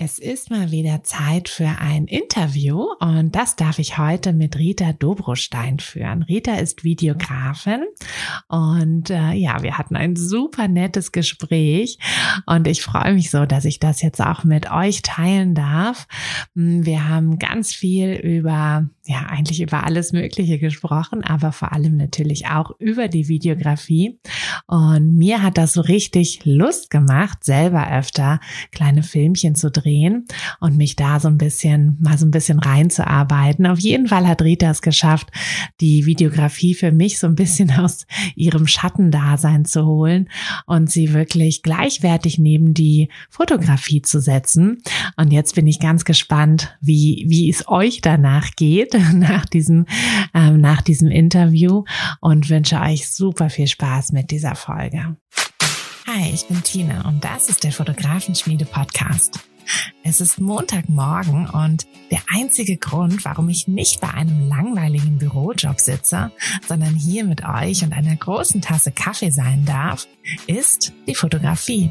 Es ist mal wieder Zeit für ein Interview und das darf ich heute mit Rita Dobrostein führen. Rita ist Videografin und äh, ja, wir hatten ein super nettes Gespräch und ich freue mich so, dass ich das jetzt auch mit euch teilen darf. Hm, wir haben ganz viel über, ja, eigentlich über alles Mögliche gesprochen, aber vor allem natürlich auch über die Videografie und mir hat das so richtig Lust gemacht, selber öfter kleine Filmchen zu drehen und mich da so ein bisschen, mal so ein bisschen reinzuarbeiten. Auf jeden Fall hat Rita es geschafft, die Videografie für mich so ein bisschen aus ihrem Schattendasein zu holen und sie wirklich gleichwertig neben die Fotografie zu setzen. Und jetzt bin ich ganz gespannt, wie, wie es euch danach geht, nach diesem, ähm, nach diesem Interview und wünsche euch super viel Spaß mit dieser Folge. Hi, ich bin Tina und das ist der Fotografenschmiede Podcast. Es ist Montagmorgen und der einzige Grund, warum ich nicht bei einem langweiligen Bürojob sitze, sondern hier mit euch und einer großen Tasse Kaffee sein darf, ist die Fotografie.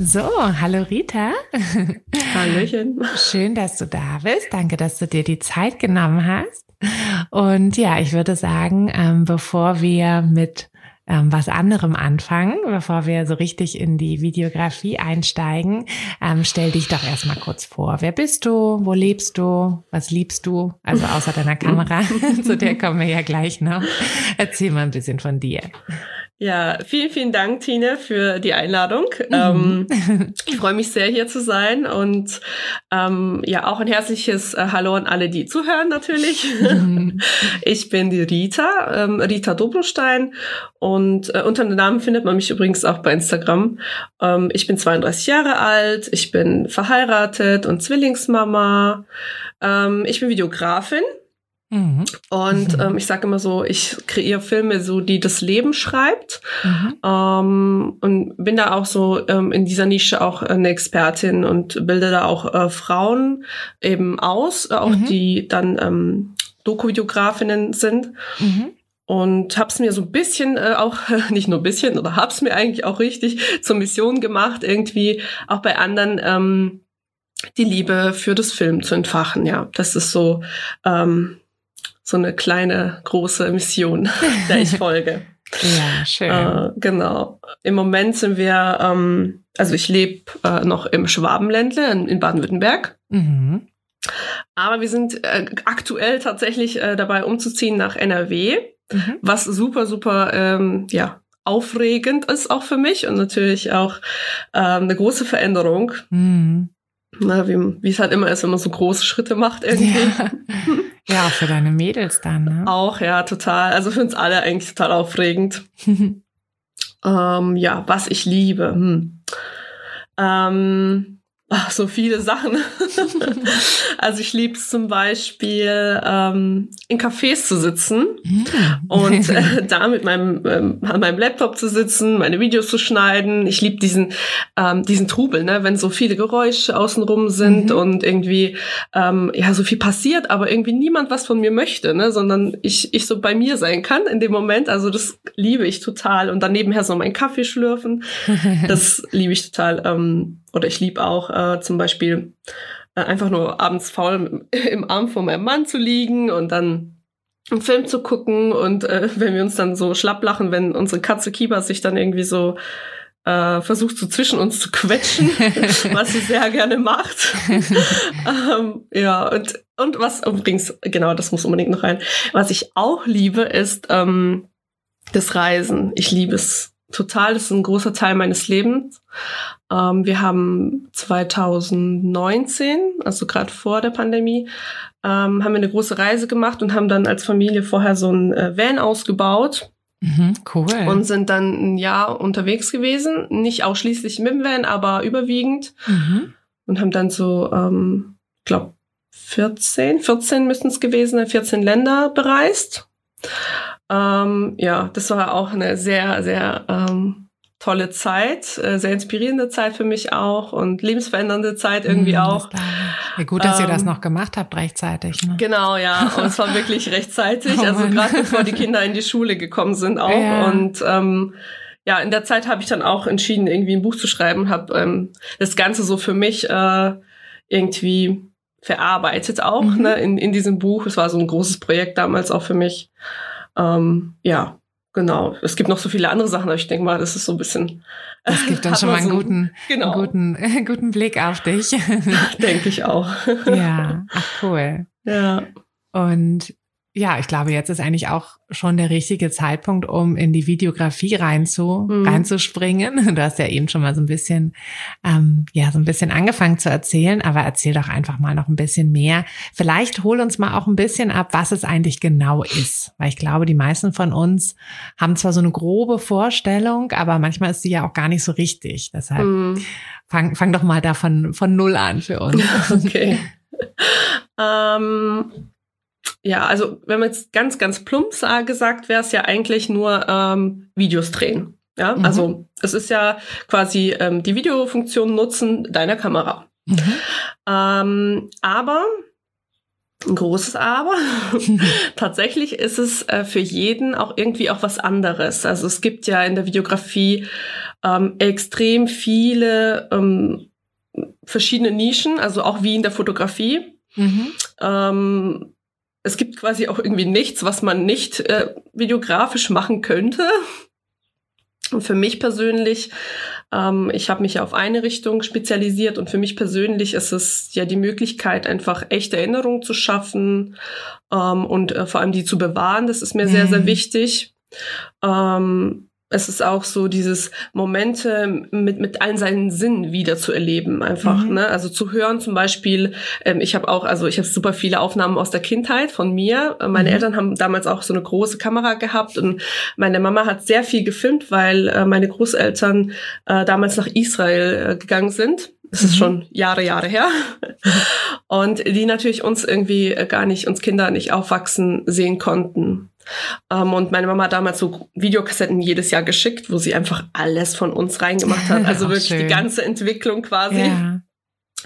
So, hallo Rita. Hallöchen. Schön, dass du da bist. Danke, dass du dir die Zeit genommen hast. Und ja, ich würde sagen, ähm, bevor wir mit ähm, was anderem anfangen, bevor wir so richtig in die Videografie einsteigen. Ähm, stell dich doch erstmal kurz vor. Wer bist du? Wo lebst du? Was liebst du? Also außer deiner Kamera, zu der kommen wir ja gleich noch. Erzähl mal ein bisschen von dir. Ja, vielen, vielen Dank, Tine, für die Einladung. Mhm. Ähm, ich freue mich sehr, hier zu sein und ähm, ja, auch ein herzliches äh, Hallo an alle, die zuhören natürlich. Mhm. Ich bin die Rita, ähm, Rita Dobrostein und äh, unter dem Namen findet man mich übrigens auch bei Instagram. Ähm, ich bin 32 Jahre alt, ich bin verheiratet und Zwillingsmama. Ähm, ich bin Videografin Mhm. Und ähm, ich sage immer so, ich kreiere Filme so, die das Leben schreibt. Mhm. Ähm, und bin da auch so ähm, in dieser Nische auch eine Expertin und bilde da auch äh, Frauen eben aus, äh, auch mhm. die dann ähm, Doku-Videografinnen sind. Mhm. Und hab's mir so ein bisschen äh, auch, nicht nur ein bisschen, oder hab's mir eigentlich auch richtig zur Mission gemacht, irgendwie auch bei anderen ähm, die Liebe für das Film zu entfachen. Ja, das ist so ähm, so eine kleine, große Mission, der ich folge. ja, schön. Äh, genau. Im Moment sind wir, ähm, also ich lebe äh, noch im Schwabenländle in, in Baden-Württemberg. Mhm. Aber wir sind äh, aktuell tatsächlich äh, dabei umzuziehen nach NRW, mhm. was super, super, ähm, ja, aufregend ist auch für mich und natürlich auch ähm, eine große Veränderung. Mhm. Na, wie, wie es halt immer ist, wenn man so große Schritte macht irgendwie. Ja. Ja, auch für deine Mädels dann, ne? Auch, ja, total. Also für uns alle eigentlich total aufregend. ähm, ja, was ich liebe. Hm. Ähm, Ach, so viele Sachen. also ich liebe es zum Beispiel, ähm, in Cafés zu sitzen mm. und äh, da mit meinem, ähm, an meinem Laptop zu sitzen, meine Videos zu schneiden. Ich liebe diesen, ähm, diesen Trubel, ne? wenn so viele Geräusche außenrum sind mhm. und irgendwie ähm, ja so viel passiert, aber irgendwie niemand was von mir möchte, ne? sondern ich, ich so bei mir sein kann in dem Moment. Also das liebe ich total. Und dann nebenher so meinen Kaffee schlürfen. Das liebe ich total. Ähm, oder ich liebe auch äh, zum Beispiel äh, einfach nur abends faul im Arm von meinem Mann zu liegen und dann einen Film zu gucken und äh, wenn wir uns dann so schlapp lachen, wenn unsere Katze Kiba sich dann irgendwie so äh, versucht so zwischen uns zu quetschen, was sie sehr gerne macht. ähm, ja, und, und was übrigens, genau, das muss unbedingt noch rein. Was ich auch liebe, ist ähm, das Reisen. Ich liebe es total. Das ist ein großer Teil meines Lebens. Ähm, wir haben 2019, also gerade vor der Pandemie, ähm, haben wir eine große Reise gemacht und haben dann als Familie vorher so ein äh, Van ausgebaut. Mhm, cool. Und sind dann ein Jahr unterwegs gewesen. Nicht ausschließlich mit dem Van, aber überwiegend. Mhm. Und haben dann so, ähm, glaube 14, 14 müssten es gewesen sein, 14 Länder bereist. Ähm, ja, das war auch eine sehr, sehr ähm, tolle Zeit, äh, sehr inspirierende Zeit für mich auch und lebensverändernde Zeit irgendwie mm, auch. Ja, gut, dass ähm, ihr das ähm, noch gemacht habt rechtzeitig. Ne? Genau, ja, und es war wirklich rechtzeitig, oh also gerade bevor die Kinder in die Schule gekommen sind auch ja. und ähm, ja, in der Zeit habe ich dann auch entschieden, irgendwie ein Buch zu schreiben, habe ähm, das Ganze so für mich äh, irgendwie verarbeitet auch mhm. ne, in, in diesem Buch. Es war so ein großes Projekt damals auch für mich. Ähm, ja, genau. Es gibt noch so viele andere Sachen, aber ich denke mal, das ist so ein bisschen. Das gibt dann schon mal einen so, guten, genau. guten, guten Blick auf dich. denke ich auch. ja, ach cool. Ja. Und ja, ich glaube, jetzt ist eigentlich auch schon der richtige Zeitpunkt, um in die Videografie reinzu, mhm. reinzuspringen. Du hast ja eben schon mal so ein bisschen, ähm, ja, so ein bisschen angefangen zu erzählen, aber erzähl doch einfach mal noch ein bisschen mehr. Vielleicht hol uns mal auch ein bisschen ab, was es eigentlich genau ist. Weil ich glaube, die meisten von uns haben zwar so eine grobe Vorstellung, aber manchmal ist sie ja auch gar nicht so richtig. Deshalb mhm. fang, fang doch mal da von, von Null an für uns. Okay. ähm ja, also wenn man jetzt ganz, ganz plump gesagt, wäre es ja eigentlich nur ähm, Videos drehen. Ja, mhm. also es ist ja quasi ähm, die Videofunktion nutzen deiner Kamera. Mhm. Ähm, aber ein großes Aber. Tatsächlich ist es äh, für jeden auch irgendwie auch was anderes. Also es gibt ja in der Videografie ähm, extrem viele ähm, verschiedene Nischen, also auch wie in der Fotografie. Mhm. Ähm, es gibt quasi auch irgendwie nichts, was man nicht äh, videografisch machen könnte. Und für mich persönlich, ähm, ich habe mich auf eine Richtung spezialisiert und für mich persönlich ist es ja die Möglichkeit, einfach echte Erinnerungen zu schaffen ähm, und äh, vor allem die zu bewahren. Das ist mir mhm. sehr, sehr mhm. wichtig. Ähm, es ist auch so dieses Momente mit, mit allen seinen Sinnen wieder zu erleben, einfach, mhm. ne? Also zu hören zum Beispiel, ähm, ich habe auch, also ich habe super viele Aufnahmen aus der Kindheit von mir. Äh, meine mhm. Eltern haben damals auch so eine große Kamera gehabt und meine Mama hat sehr viel gefilmt, weil äh, meine Großeltern äh, damals nach Israel äh, gegangen sind. Das ist mhm. schon Jahre, Jahre her. Und die natürlich uns irgendwie äh, gar nicht, uns Kinder nicht aufwachsen sehen konnten. Um, ähm, und meine Mama hat damals so Videokassetten jedes Jahr geschickt, wo sie einfach alles von uns reingemacht hat. Also wirklich schön. die ganze Entwicklung quasi. Ja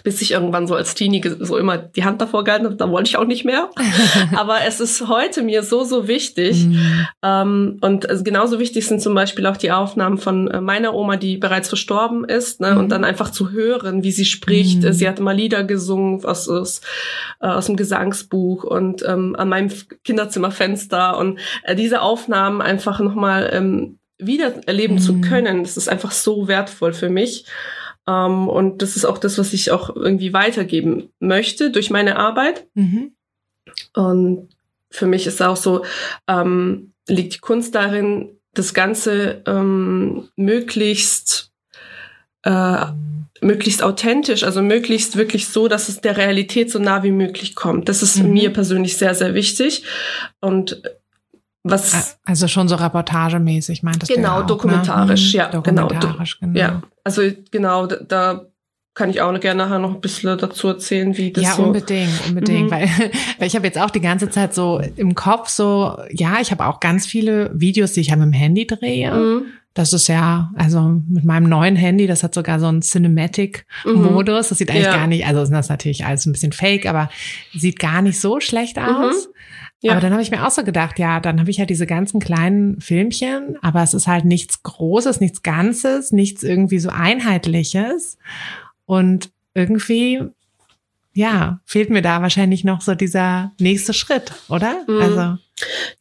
bis ich irgendwann so als Teenie so immer die Hand davor gehalten habe, dann wollte ich auch nicht mehr. Aber es ist heute mir so, so wichtig. Mhm. Ähm, und also genauso wichtig sind zum Beispiel auch die Aufnahmen von äh, meiner Oma, die bereits verstorben ist, ne? Mhm. und dann einfach zu hören, wie sie spricht. Mhm. Sie hat immer Lieder gesungen aus, aus, äh, aus dem Gesangsbuch und ähm, an meinem Kinderzimmerfenster und äh, diese Aufnahmen einfach nochmal ähm, wieder erleben zu mhm. können. Das ist einfach so wertvoll für mich. Ähm, und das ist auch das, was ich auch irgendwie weitergeben möchte durch meine Arbeit. Mhm. Und für mich ist auch so, ähm, liegt die Kunst darin, das Ganze ähm, möglichst äh, möglichst authentisch, also möglichst wirklich so, dass es der Realität so nah wie möglich kommt. Das ist mhm. mir persönlich sehr, sehr wichtig. Und was also schon so reportagemäßig meintest genau, du ja dokumentarisch, ne? ja, dokumentarisch, genau, genau. Ja, also genau, da, kann ich auch gerne nachher noch ein bisschen dazu erzählen, wie das ja, so. Ja, unbedingt, unbedingt, mhm. weil, weil ich habe jetzt auch die ganze Zeit so im Kopf so, ja, ich habe auch ganz viele Videos, die ich ja mit dem Handy drehe. Mhm. Das ist ja, also mit meinem neuen Handy, das hat sogar so einen Cinematic-Modus. Mhm. Das sieht eigentlich ja. gar nicht, also das ist natürlich alles ein bisschen fake, aber sieht gar nicht so schlecht mhm. aus. Ja. Aber dann habe ich mir auch so gedacht, ja, dann habe ich ja diese ganzen kleinen Filmchen, aber es ist halt nichts Großes, nichts Ganzes, nichts irgendwie so Einheitliches. Und irgendwie, ja, fehlt mir da wahrscheinlich noch so dieser nächste Schritt, oder? Mhm. Also.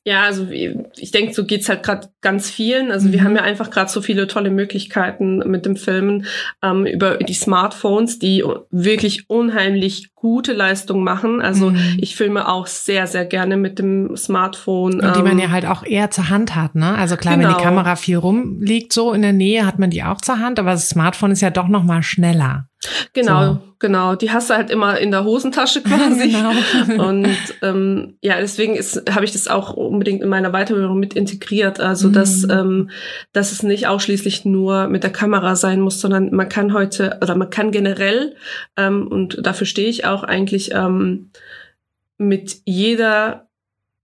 Ja, also ich denke, so geht's halt gerade ganz vielen. Also mhm. wir haben ja einfach gerade so viele tolle Möglichkeiten mit dem Filmen ähm, über die Smartphones, die wirklich unheimlich gute Leistung machen. Also mhm. ich filme auch sehr, sehr gerne mit dem Smartphone. Und die man ähm, ja halt auch eher zur Hand hat, ne? Also klar, genau. wenn die genau. Kamera viel rumliegt, so in der Nähe, hat man die auch zur Hand, aber das Smartphone ist ja doch noch mal schneller. Genau, so. genau. Die hast du halt immer in der Hosentasche quasi. genau. Und ähm, ja, deswegen habe ich das auch unbedingt in meiner Weiterbildung mit integriert. Also, mhm. dass, ähm, dass es nicht ausschließlich nur mit der Kamera sein muss, sondern man kann heute oder man kann generell, ähm, und dafür stehe ich auch eigentlich, ähm, mit jeder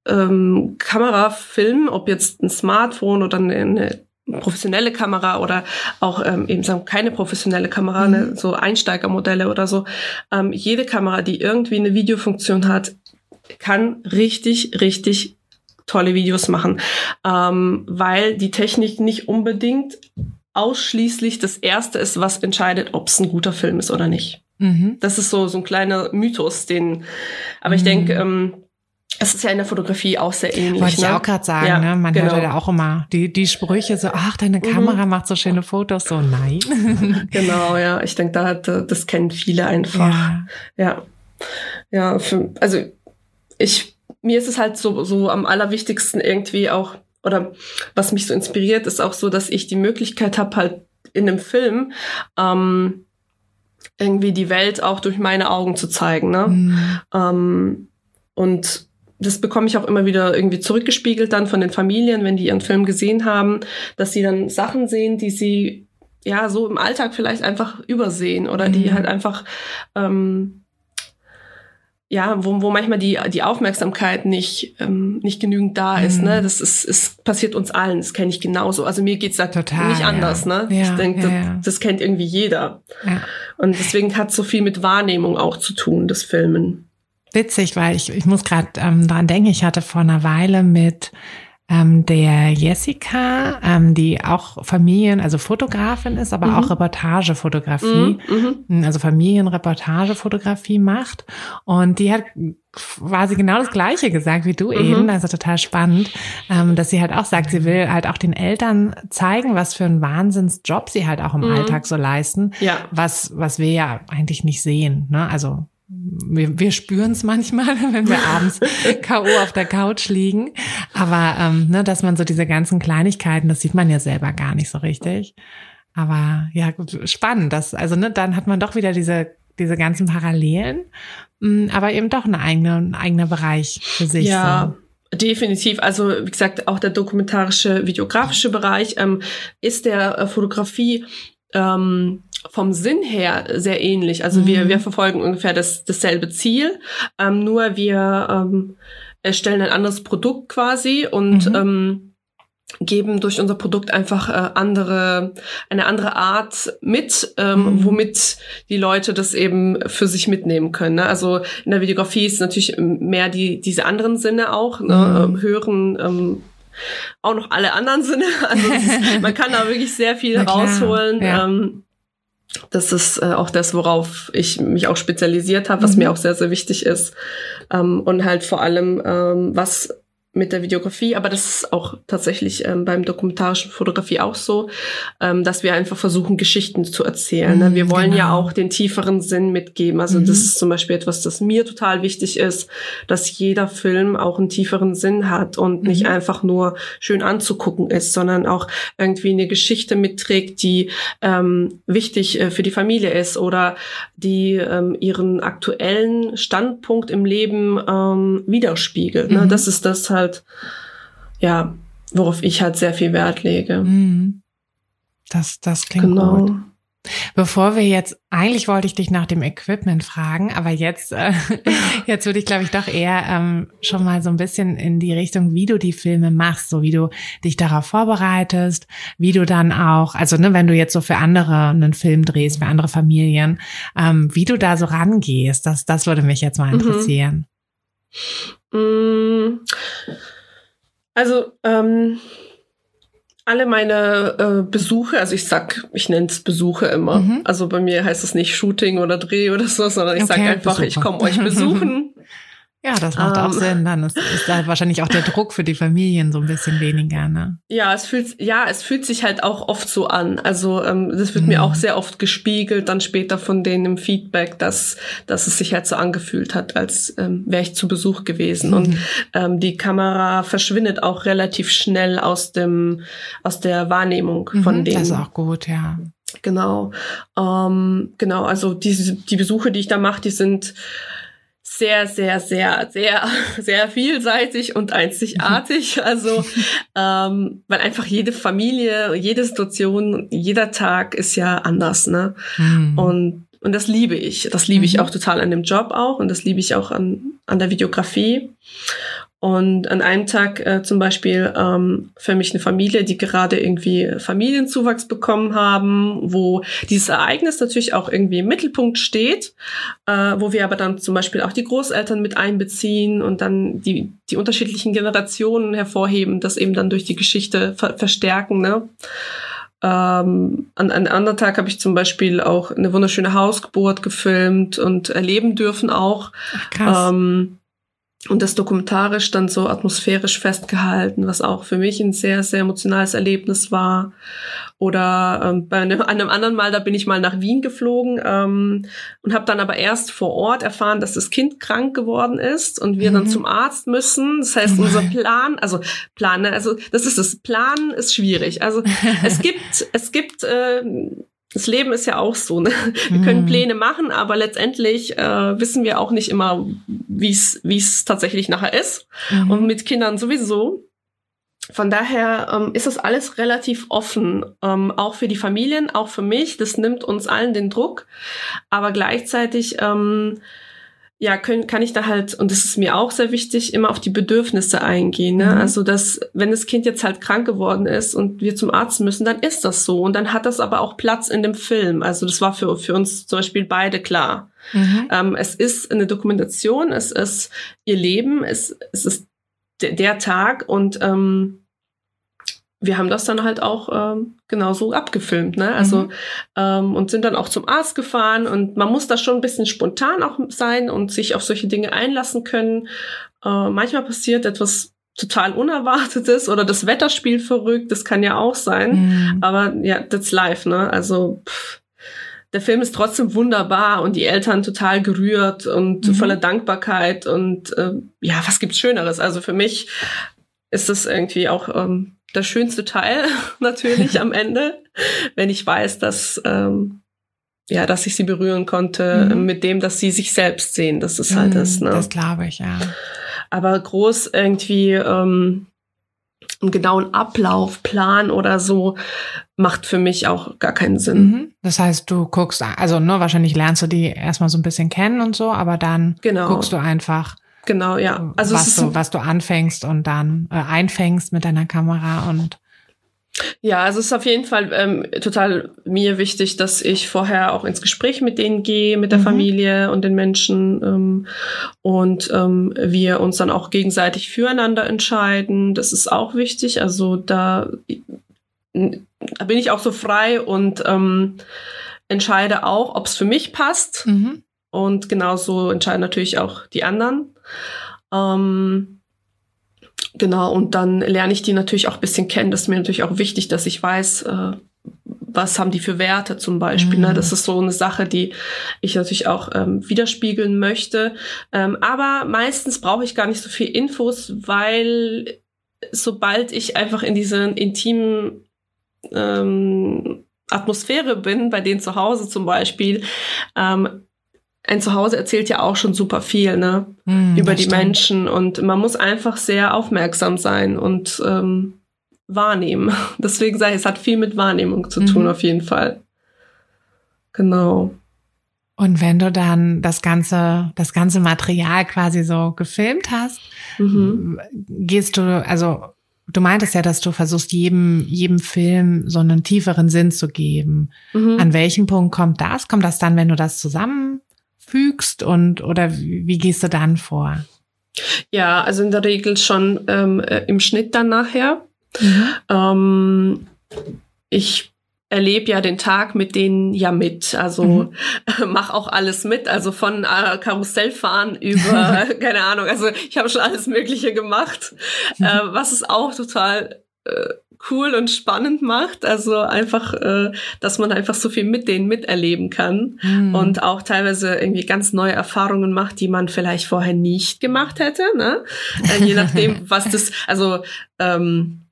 ähm, Kamera filmen, ob jetzt ein Smartphone oder eine, eine professionelle Kamera oder auch ähm, eben sagen keine professionelle Kamera, ne, mhm. ne, so Einsteigermodelle oder so. Ähm, jede Kamera, die irgendwie eine Videofunktion hat, kann richtig, richtig tolle Videos machen, ähm, weil die Technik nicht unbedingt ausschließlich das Erste ist, was entscheidet, ob es ein guter Film ist oder nicht. Mhm. Das ist so so ein kleiner Mythos, den. Aber mhm. ich denke, ähm, es ist ja in der Fotografie auch sehr ähnlich. Wollte ne? ich auch gerade sagen, ja, ne? man genau. hört ja auch immer die, die Sprüche so, ach, deine mhm. Kamera mhm. macht so schöne Fotos, so nein. genau, ja, ich denke, da hat, das kennen viele einfach. Ja, ja, ja für, also ich, mir ist es halt so, so am allerwichtigsten irgendwie auch, oder was mich so inspiriert, ist auch so, dass ich die Möglichkeit habe, halt in einem Film ähm, irgendwie die Welt auch durch meine Augen zu zeigen. Ne? Mhm. Ähm, und das bekomme ich auch immer wieder irgendwie zurückgespiegelt dann von den Familien, wenn die ihren Film gesehen haben, dass sie dann Sachen sehen, die sie ja so im Alltag vielleicht einfach übersehen oder die mhm. halt einfach ähm, ja, wo, wo manchmal die, die Aufmerksamkeit nicht, ähm, nicht genügend da ist. Mhm. Ne? Das ist, ist passiert uns allen, das kenne ich genauso. Also mir geht's da Total, nicht anders. Ja. Ne? Ja, ich denke, ja, das, das, kennt irgendwie jeder. Und deswegen hat so viel mit Wahrnehmung auch zu tun, das Filmen witzig, weil ich, ich muss gerade ähm, dran denken, ich hatte vor einer Weile mit ähm, der Jessica, ähm, die auch Familien, also Fotografin ist, aber mhm. auch Reportagefotografie, mhm, mhm. also Familienreportagefotografie macht. Und die hat quasi genau das Gleiche gesagt wie du mhm. eben, also total spannend, ähm, dass sie halt auch sagt, sie will halt auch den Eltern zeigen, was für ein Wahnsinnsjob sie halt auch im mhm. Alltag so leisten, ja. was, was wir ja eigentlich nicht sehen. Ne? Also wir, wir spüren es manchmal, wenn wir abends K.O. auf der Couch liegen. Aber ähm, ne, dass man so diese ganzen Kleinigkeiten, das sieht man ja selber gar nicht so richtig. Aber ja, spannend. Das, also ne, dann hat man doch wieder diese, diese ganzen Parallelen, mm, aber eben doch eine eigene, ein eigener Bereich für sich. Ja. So. Definitiv. Also wie gesagt, auch der dokumentarische, videografische Bereich ähm, ist der äh, Fotografie ähm, vom Sinn her sehr ähnlich. Also mhm. wir, wir verfolgen ungefähr das, dasselbe Ziel, ähm, nur wir ähm, erstellen ein anderes Produkt quasi und mhm. ähm, geben durch unser Produkt einfach äh, andere eine andere Art mit, ähm, mhm. womit die Leute das eben für sich mitnehmen können. Ne? Also in der Videografie ist natürlich mehr die diese anderen Sinne auch, ne? Mhm. Ähm, hören, ähm, auch noch alle anderen Sinne. Also ist, man kann da wirklich sehr viel rausholen. Ja. Ähm, das ist äh, auch das, worauf ich mich auch spezialisiert habe, was mhm. mir auch sehr, sehr wichtig ist. Ähm, und halt vor allem, ähm, was mit der Videografie, aber das ist auch tatsächlich ähm, beim dokumentarischen Fotografie auch so, ähm, dass wir einfach versuchen, Geschichten zu erzählen. Ne? Wir wollen genau. ja auch den tieferen Sinn mitgeben. Also mhm. das ist zum Beispiel etwas, das mir total wichtig ist, dass jeder Film auch einen tieferen Sinn hat und mhm. nicht einfach nur schön anzugucken ist, sondern auch irgendwie eine Geschichte mitträgt, die ähm, wichtig äh, für die Familie ist oder die ähm, ihren aktuellen Standpunkt im Leben ähm, widerspiegelt. Ne? Mhm. Das ist das halt halt, ja, worauf ich halt sehr viel Wert lege. Mhm. Das, das klingt genau. gut. Bevor wir jetzt, eigentlich wollte ich dich nach dem Equipment fragen, aber jetzt, äh, jetzt würde ich, glaube ich, doch eher ähm, schon mal so ein bisschen in die Richtung, wie du die Filme machst, so wie du dich darauf vorbereitest, wie du dann auch, also ne, wenn du jetzt so für andere einen Film drehst, für andere Familien, ähm, wie du da so rangehst, das, das würde mich jetzt mal mhm. interessieren. Mhm. Also, ähm, alle meine äh, Besuche, also ich sag, ich nenne es Besuche immer. Mhm. Also bei mir heißt es nicht Shooting oder Dreh oder so, sondern ich okay, sage einfach, Besucher. ich komme euch besuchen. Ja, das macht um, auch ähm. Sinn. Dann ist, ist da wahrscheinlich auch der Druck für die Familien so ein bisschen weniger, ne? Ja, es fühlt, ja, es fühlt sich halt auch oft so an. Also ähm, das wird mhm. mir auch sehr oft gespiegelt, dann später von denen im Feedback, dass, dass es sich halt so angefühlt hat, als ähm, wäre ich zu Besuch gewesen. Mhm. Und ähm, die Kamera verschwindet auch relativ schnell aus dem, aus der Wahrnehmung mhm, von denen. Das ist auch gut, ja. Genau. Ähm, genau, also diese, die Besuche, die ich da mache, die sind sehr, sehr, sehr, sehr, sehr vielseitig und einzigartig. Also, ähm, weil einfach jede Familie, jede Situation, jeder Tag ist ja anders, ne? Mhm. Und, und das liebe ich. Das liebe ich mhm. auch total an dem Job auch und das liebe ich auch an, an der Videografie. Und an einem Tag äh, zum Beispiel ähm, für mich eine Familie, die gerade irgendwie Familienzuwachs bekommen haben, wo dieses Ereignis natürlich auch irgendwie im Mittelpunkt steht, äh, wo wir aber dann zum Beispiel auch die Großeltern mit einbeziehen und dann die, die unterschiedlichen Generationen hervorheben, das eben dann durch die Geschichte ver verstärken. Ne? Ähm, an einem anderen Tag habe ich zum Beispiel auch eine wunderschöne Hausgeburt gefilmt und erleben dürfen auch. Ach, krass. Ähm, und das dokumentarisch dann so atmosphärisch festgehalten, was auch für mich ein sehr, sehr emotionales Erlebnis war. Oder ähm, bei einem, einem anderen Mal, da bin ich mal nach Wien geflogen ähm, und habe dann aber erst vor Ort erfahren, dass das Kind krank geworden ist und wir mhm. dann zum Arzt müssen. Das heißt, unser Plan, also Plan, ne, also das ist das Plan ist schwierig. Also es gibt, es gibt äh, das Leben ist ja auch so. Ne? Wir können mhm. Pläne machen, aber letztendlich äh, wissen wir auch nicht immer, wie es wie es tatsächlich nachher ist. Mhm. Und mit Kindern sowieso. Von daher ähm, ist das alles relativ offen, ähm, auch für die Familien, auch für mich. Das nimmt uns allen den Druck, aber gleichzeitig ähm, ja, können, kann ich da halt, und das ist mir auch sehr wichtig, immer auf die Bedürfnisse eingehen. Ne? Mhm. Also, dass, wenn das Kind jetzt halt krank geworden ist und wir zum Arzt müssen, dann ist das so. Und dann hat das aber auch Platz in dem Film. Also, das war für, für uns zum Beispiel beide klar. Mhm. Ähm, es ist eine Dokumentation, es ist ihr Leben, es, es ist der, der Tag und ähm, wir haben das dann halt auch ähm, genauso abgefilmt, ne? Also mhm. ähm, und sind dann auch zum Arzt gefahren und man muss da schon ein bisschen spontan auch sein und sich auf solche Dinge einlassen können. Äh, manchmal passiert etwas total Unerwartetes oder das Wetter spielt verrückt, das kann ja auch sein. Mhm. Aber ja, that's life, ne? Also pff, der Film ist trotzdem wunderbar und die Eltern total gerührt und mhm. voller Dankbarkeit und äh, ja, was gibt's Schöneres? Also für mich ist das irgendwie auch ähm, der schönste Teil natürlich am Ende, wenn ich weiß, dass ähm, ja, dass ich sie berühren konnte mhm. mit dem, dass sie sich selbst sehen. Das ist halt mhm, das. Ne? Das glaube ich, ja. Aber groß irgendwie ähm, einen genauen Ablauf, Plan oder so macht für mich auch gar keinen Sinn. Mhm. Das heißt, du guckst, also nur ne, wahrscheinlich lernst du die erstmal so ein bisschen kennen und so, aber dann genau. guckst du einfach, Genau, ja. Also was, du, was du anfängst und dann äh, einfängst mit deiner Kamera und ja, also es ist auf jeden Fall ähm, total mir wichtig, dass ich vorher auch ins Gespräch mit denen gehe, mit der mhm. Familie und den Menschen ähm, und ähm, wir uns dann auch gegenseitig füreinander entscheiden. Das ist auch wichtig. Also da, da bin ich auch so frei und ähm, entscheide auch, ob es für mich passt. Mhm. Und genauso entscheiden natürlich auch die anderen. Ähm, genau, und dann lerne ich die natürlich auch ein bisschen kennen. Das ist mir natürlich auch wichtig, dass ich weiß, äh, was haben die für Werte zum Beispiel. Ne? Mhm. Ne? Das ist so eine Sache, die ich natürlich auch ähm, widerspiegeln möchte. Ähm, aber meistens brauche ich gar nicht so viel Infos, weil sobald ich einfach in diesen intimen ähm, Atmosphäre bin, bei denen zu Hause zum Beispiel, ähm, ein Zuhause erzählt ja auch schon super viel, ne? Mm, Über die stimmt. Menschen. Und man muss einfach sehr aufmerksam sein und ähm, wahrnehmen. Deswegen sage ich, es hat viel mit Wahrnehmung zu tun, mhm. auf jeden Fall. Genau. Und wenn du dann das ganze, das ganze Material quasi so gefilmt hast, mhm. gehst du, also du meintest ja, dass du versuchst, jedem, jedem Film so einen tieferen Sinn zu geben. Mhm. An welchem Punkt kommt das? Kommt das dann, wenn du das zusammenfügst und oder wie, wie gehst du dann vor? Ja, also in der Regel schon ähm, äh, im Schnitt dann nachher. Mhm. Ähm, ich erlebe ja den Tag mit denen ja mit. Also mhm. mach auch alles mit. Also von äh, Karussellfahren über, keine Ahnung, also ich habe schon alles Mögliche gemacht, mhm. äh, was es auch total äh, cool und spannend macht. Also einfach, äh, dass man einfach so viel mit denen miterleben kann mhm. und auch teilweise irgendwie ganz neue Erfahrungen macht, die man vielleicht vorher nicht gemacht hätte. Ne? Äh, je nachdem, was das, also ähm,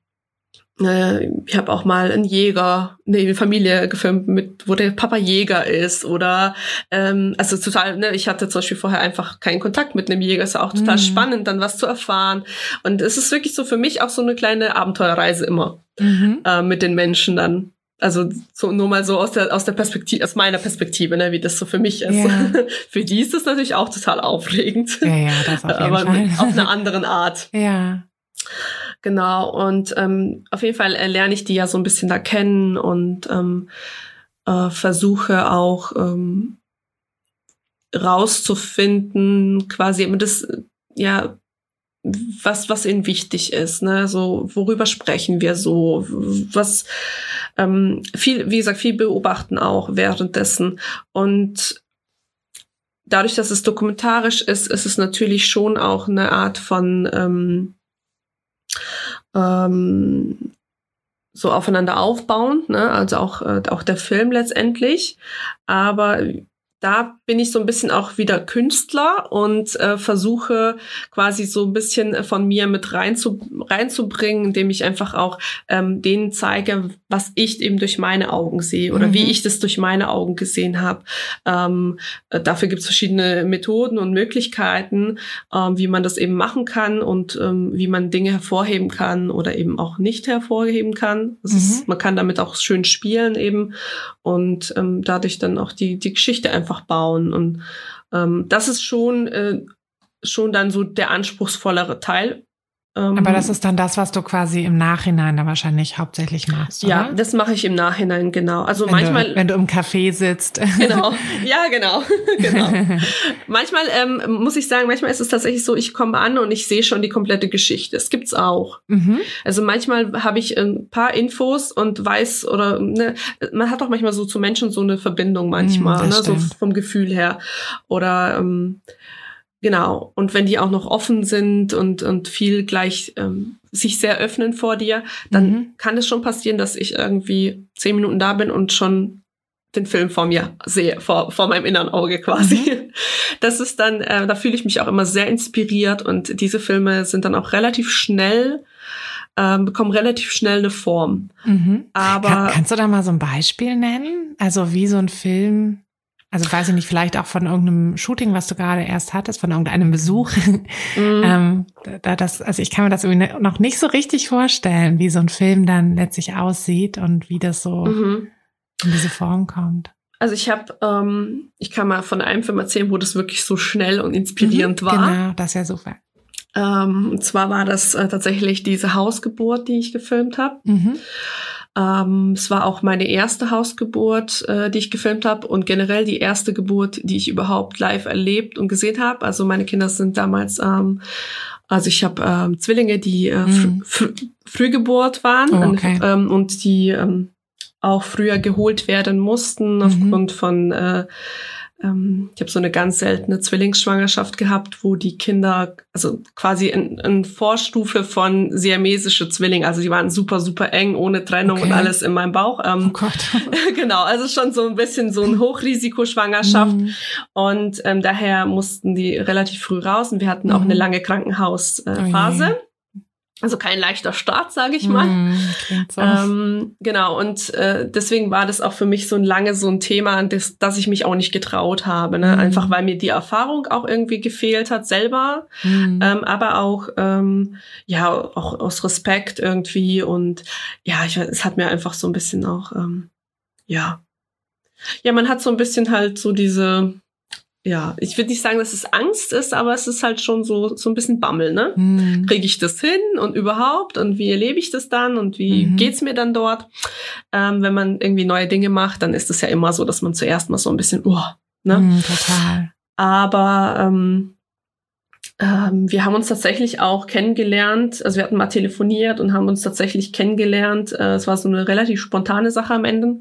äh, ich habe auch mal einen Jäger, ne, eine Familie gefilmt, mit, wo der Papa Jäger ist oder ähm, also total, ne, ich hatte zum Beispiel vorher einfach keinen Kontakt mit einem Jäger, ist ja auch total mhm. spannend, dann was zu erfahren. Und es ist wirklich so für mich auch so eine kleine Abenteuerreise immer mhm. äh, mit den Menschen dann. Also so nur mal so aus der aus der Perspektive, aus meiner Perspektive, ne, wie das so für mich ist. Ja. für die ist das natürlich auch total aufregend. Ja, ja, das auf jeden Aber Fall. auf eine andere Art. Ja. Genau, und ähm, auf jeden Fall lerne ich die ja so ein bisschen da kennen und ähm, äh, versuche auch ähm, rauszufinden, quasi das, ja, was, was ihnen wichtig ist, ne? So, worüber sprechen wir so, was ähm, viel, wie gesagt, viel beobachten auch währenddessen. Und dadurch, dass es dokumentarisch ist, ist es natürlich schon auch eine Art von ähm, ähm, so aufeinander aufbauend, ne? also auch, äh, auch der Film letztendlich. Aber da bin ich so ein bisschen auch wieder Künstler und äh, versuche quasi so ein bisschen von mir mit rein zu, reinzubringen, indem ich einfach auch ähm, denen zeige, was ich eben durch meine Augen sehe oder mhm. wie ich das durch meine Augen gesehen habe. Ähm, äh, dafür gibt es verschiedene Methoden und Möglichkeiten, ähm, wie man das eben machen kann und ähm, wie man Dinge hervorheben kann oder eben auch nicht hervorheben kann. Mhm. Ist, man kann damit auch schön spielen eben und ähm, dadurch dann auch die, die Geschichte einfach bauen. Und ähm, das ist schon, äh, schon dann so der anspruchsvollere Teil Aber das ist dann das, was du quasi im Nachhinein da wahrscheinlich hauptsächlich machst. Oder? Ja, das mache ich im Nachhinein, genau. Also wenn manchmal. Du, wenn du im Café sitzt. Genau. Ja, genau. genau. manchmal ähm, muss ich sagen, manchmal ist es tatsächlich so, ich komme an und ich sehe schon die komplette Geschichte. Das gibt's auch. Mhm. Also manchmal habe ich ein paar Infos und weiß oder ne, man hat auch manchmal so zu Menschen so eine Verbindung manchmal, mhm, ne, so vom Gefühl her. Oder ähm, Genau. Und wenn die auch noch offen sind und, und viel gleich ähm, sich sehr öffnen vor dir, dann mhm. kann es schon passieren, dass ich irgendwie zehn Minuten da bin und schon den Film vor mir sehe, vor, vor meinem inneren Auge quasi. Mhm. Das ist dann, äh, da fühle ich mich auch immer sehr inspiriert und diese Filme sind dann auch relativ schnell, ähm, bekommen relativ schnell eine Form. Mhm. Aber Kann, kannst du da mal so ein Beispiel nennen? Also wie so ein Film also weiß ich nicht, vielleicht auch von irgendeinem Shooting, was du gerade erst hattest, von irgendeinem Besuch. Mhm. ähm, da das, also ich kann mir das irgendwie noch nicht so richtig vorstellen, wie so ein Film dann letztlich aussieht und wie das so mhm. in diese Form kommt. Also ich habe, ähm, ich kann mal von einem Film erzählen, wo das wirklich so schnell und inspirierend mhm, war. Genau, das ist ja super. Ähm, und zwar war das äh, tatsächlich diese Hausgeburt, die ich gefilmt habe. Mhm. Ähm, es war auch meine erste Hausgeburt, äh, die ich gefilmt habe und generell die erste Geburt, die ich überhaupt live erlebt und gesehen habe. Also meine Kinder sind damals, ähm, also ich habe ähm, Zwillinge, die äh, mhm. fr fr Frühgeburt waren oh, okay. und, ähm, und die ähm, auch früher geholt werden mussten mhm. aufgrund von äh, ich habe so eine ganz seltene Zwillingsschwangerschaft gehabt, wo die Kinder, also quasi in, in Vorstufe von siamesische Zwilling, also die waren super, super eng, ohne Trennung okay. und alles in meinem Bauch. Ähm, oh Gott. genau, also schon so ein bisschen so ein Hochrisikoschwangerschaft. Mhm. Und ähm, daher mussten die relativ früh raus und wir hatten auch eine mhm. lange Krankenhausphase. Äh, also kein leichter Start, sage ich mal. Mm, so. ähm, genau, und äh, deswegen war das auch für mich so ein lange so ein Thema, das, dass ich mich auch nicht getraut habe. Ne? Mm. Einfach weil mir die Erfahrung auch irgendwie gefehlt hat selber, mm. ähm, aber auch ähm, ja auch aus Respekt irgendwie und ja, ich, es hat mir einfach so ein bisschen auch ähm, ja Ja, man hat so ein bisschen halt so diese, ja, ich würde nicht sagen, dass es Angst ist, aber es ist halt schon so, so ein bisschen Bammel, ne? Mhm. Kriege ich das hin und überhaupt und wie erlebe ich das dann und wie mhm. geht's mir dann dort? Ähm, wenn man irgendwie neue Dinge macht, dann ist es ja immer so, dass man zuerst mal so ein bisschen, oh, ne? Mhm, total. Aber ähm, ähm, wir haben uns tatsächlich auch kennengelernt. Also wir hatten mal telefoniert und haben uns tatsächlich kennengelernt. Äh, es war so eine relativ spontane Sache am Ende.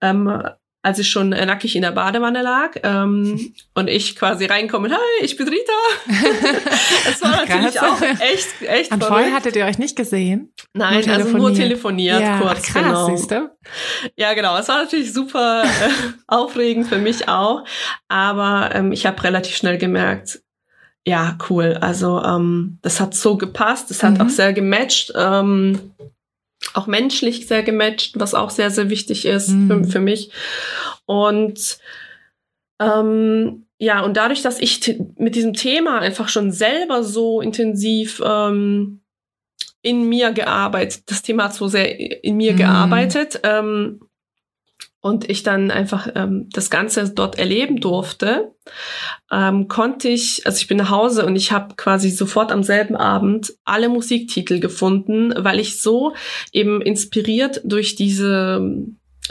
Ähm, als ich schon nackig in der Badewanne lag ähm, und ich quasi reinkomme, hi, ich bin Rita. Es war natürlich auch echt, echt Und vorher hattet ihr euch nicht gesehen? Nein, nur also nur telefoniert ja, kurz. Krass, genau. siehst du? Ja, genau. Es war natürlich super äh, aufregend für mich auch, aber ähm, ich habe relativ schnell gemerkt, ja, cool. Also ähm, das hat so gepasst, es hat mhm. auch sehr gematcht. Ähm, auch menschlich sehr gematcht, was auch sehr, sehr wichtig ist mhm. für, für, mich. Und ähm, ja, und dadurch, dass ich mit diesem Thema einfach schon selber so intensiv ähm, in mir gearbeitet, das Thema hat so sehr in mir mhm. gearbeitet, ähm, und ich dann einfach ähm, das Ganze dort erleben durfte, ähm, konnte ich, also ich bin nach Hause und ich habe quasi sofort am selben Abend alle Musiktitel gefunden, weil ich so eben inspiriert durch diese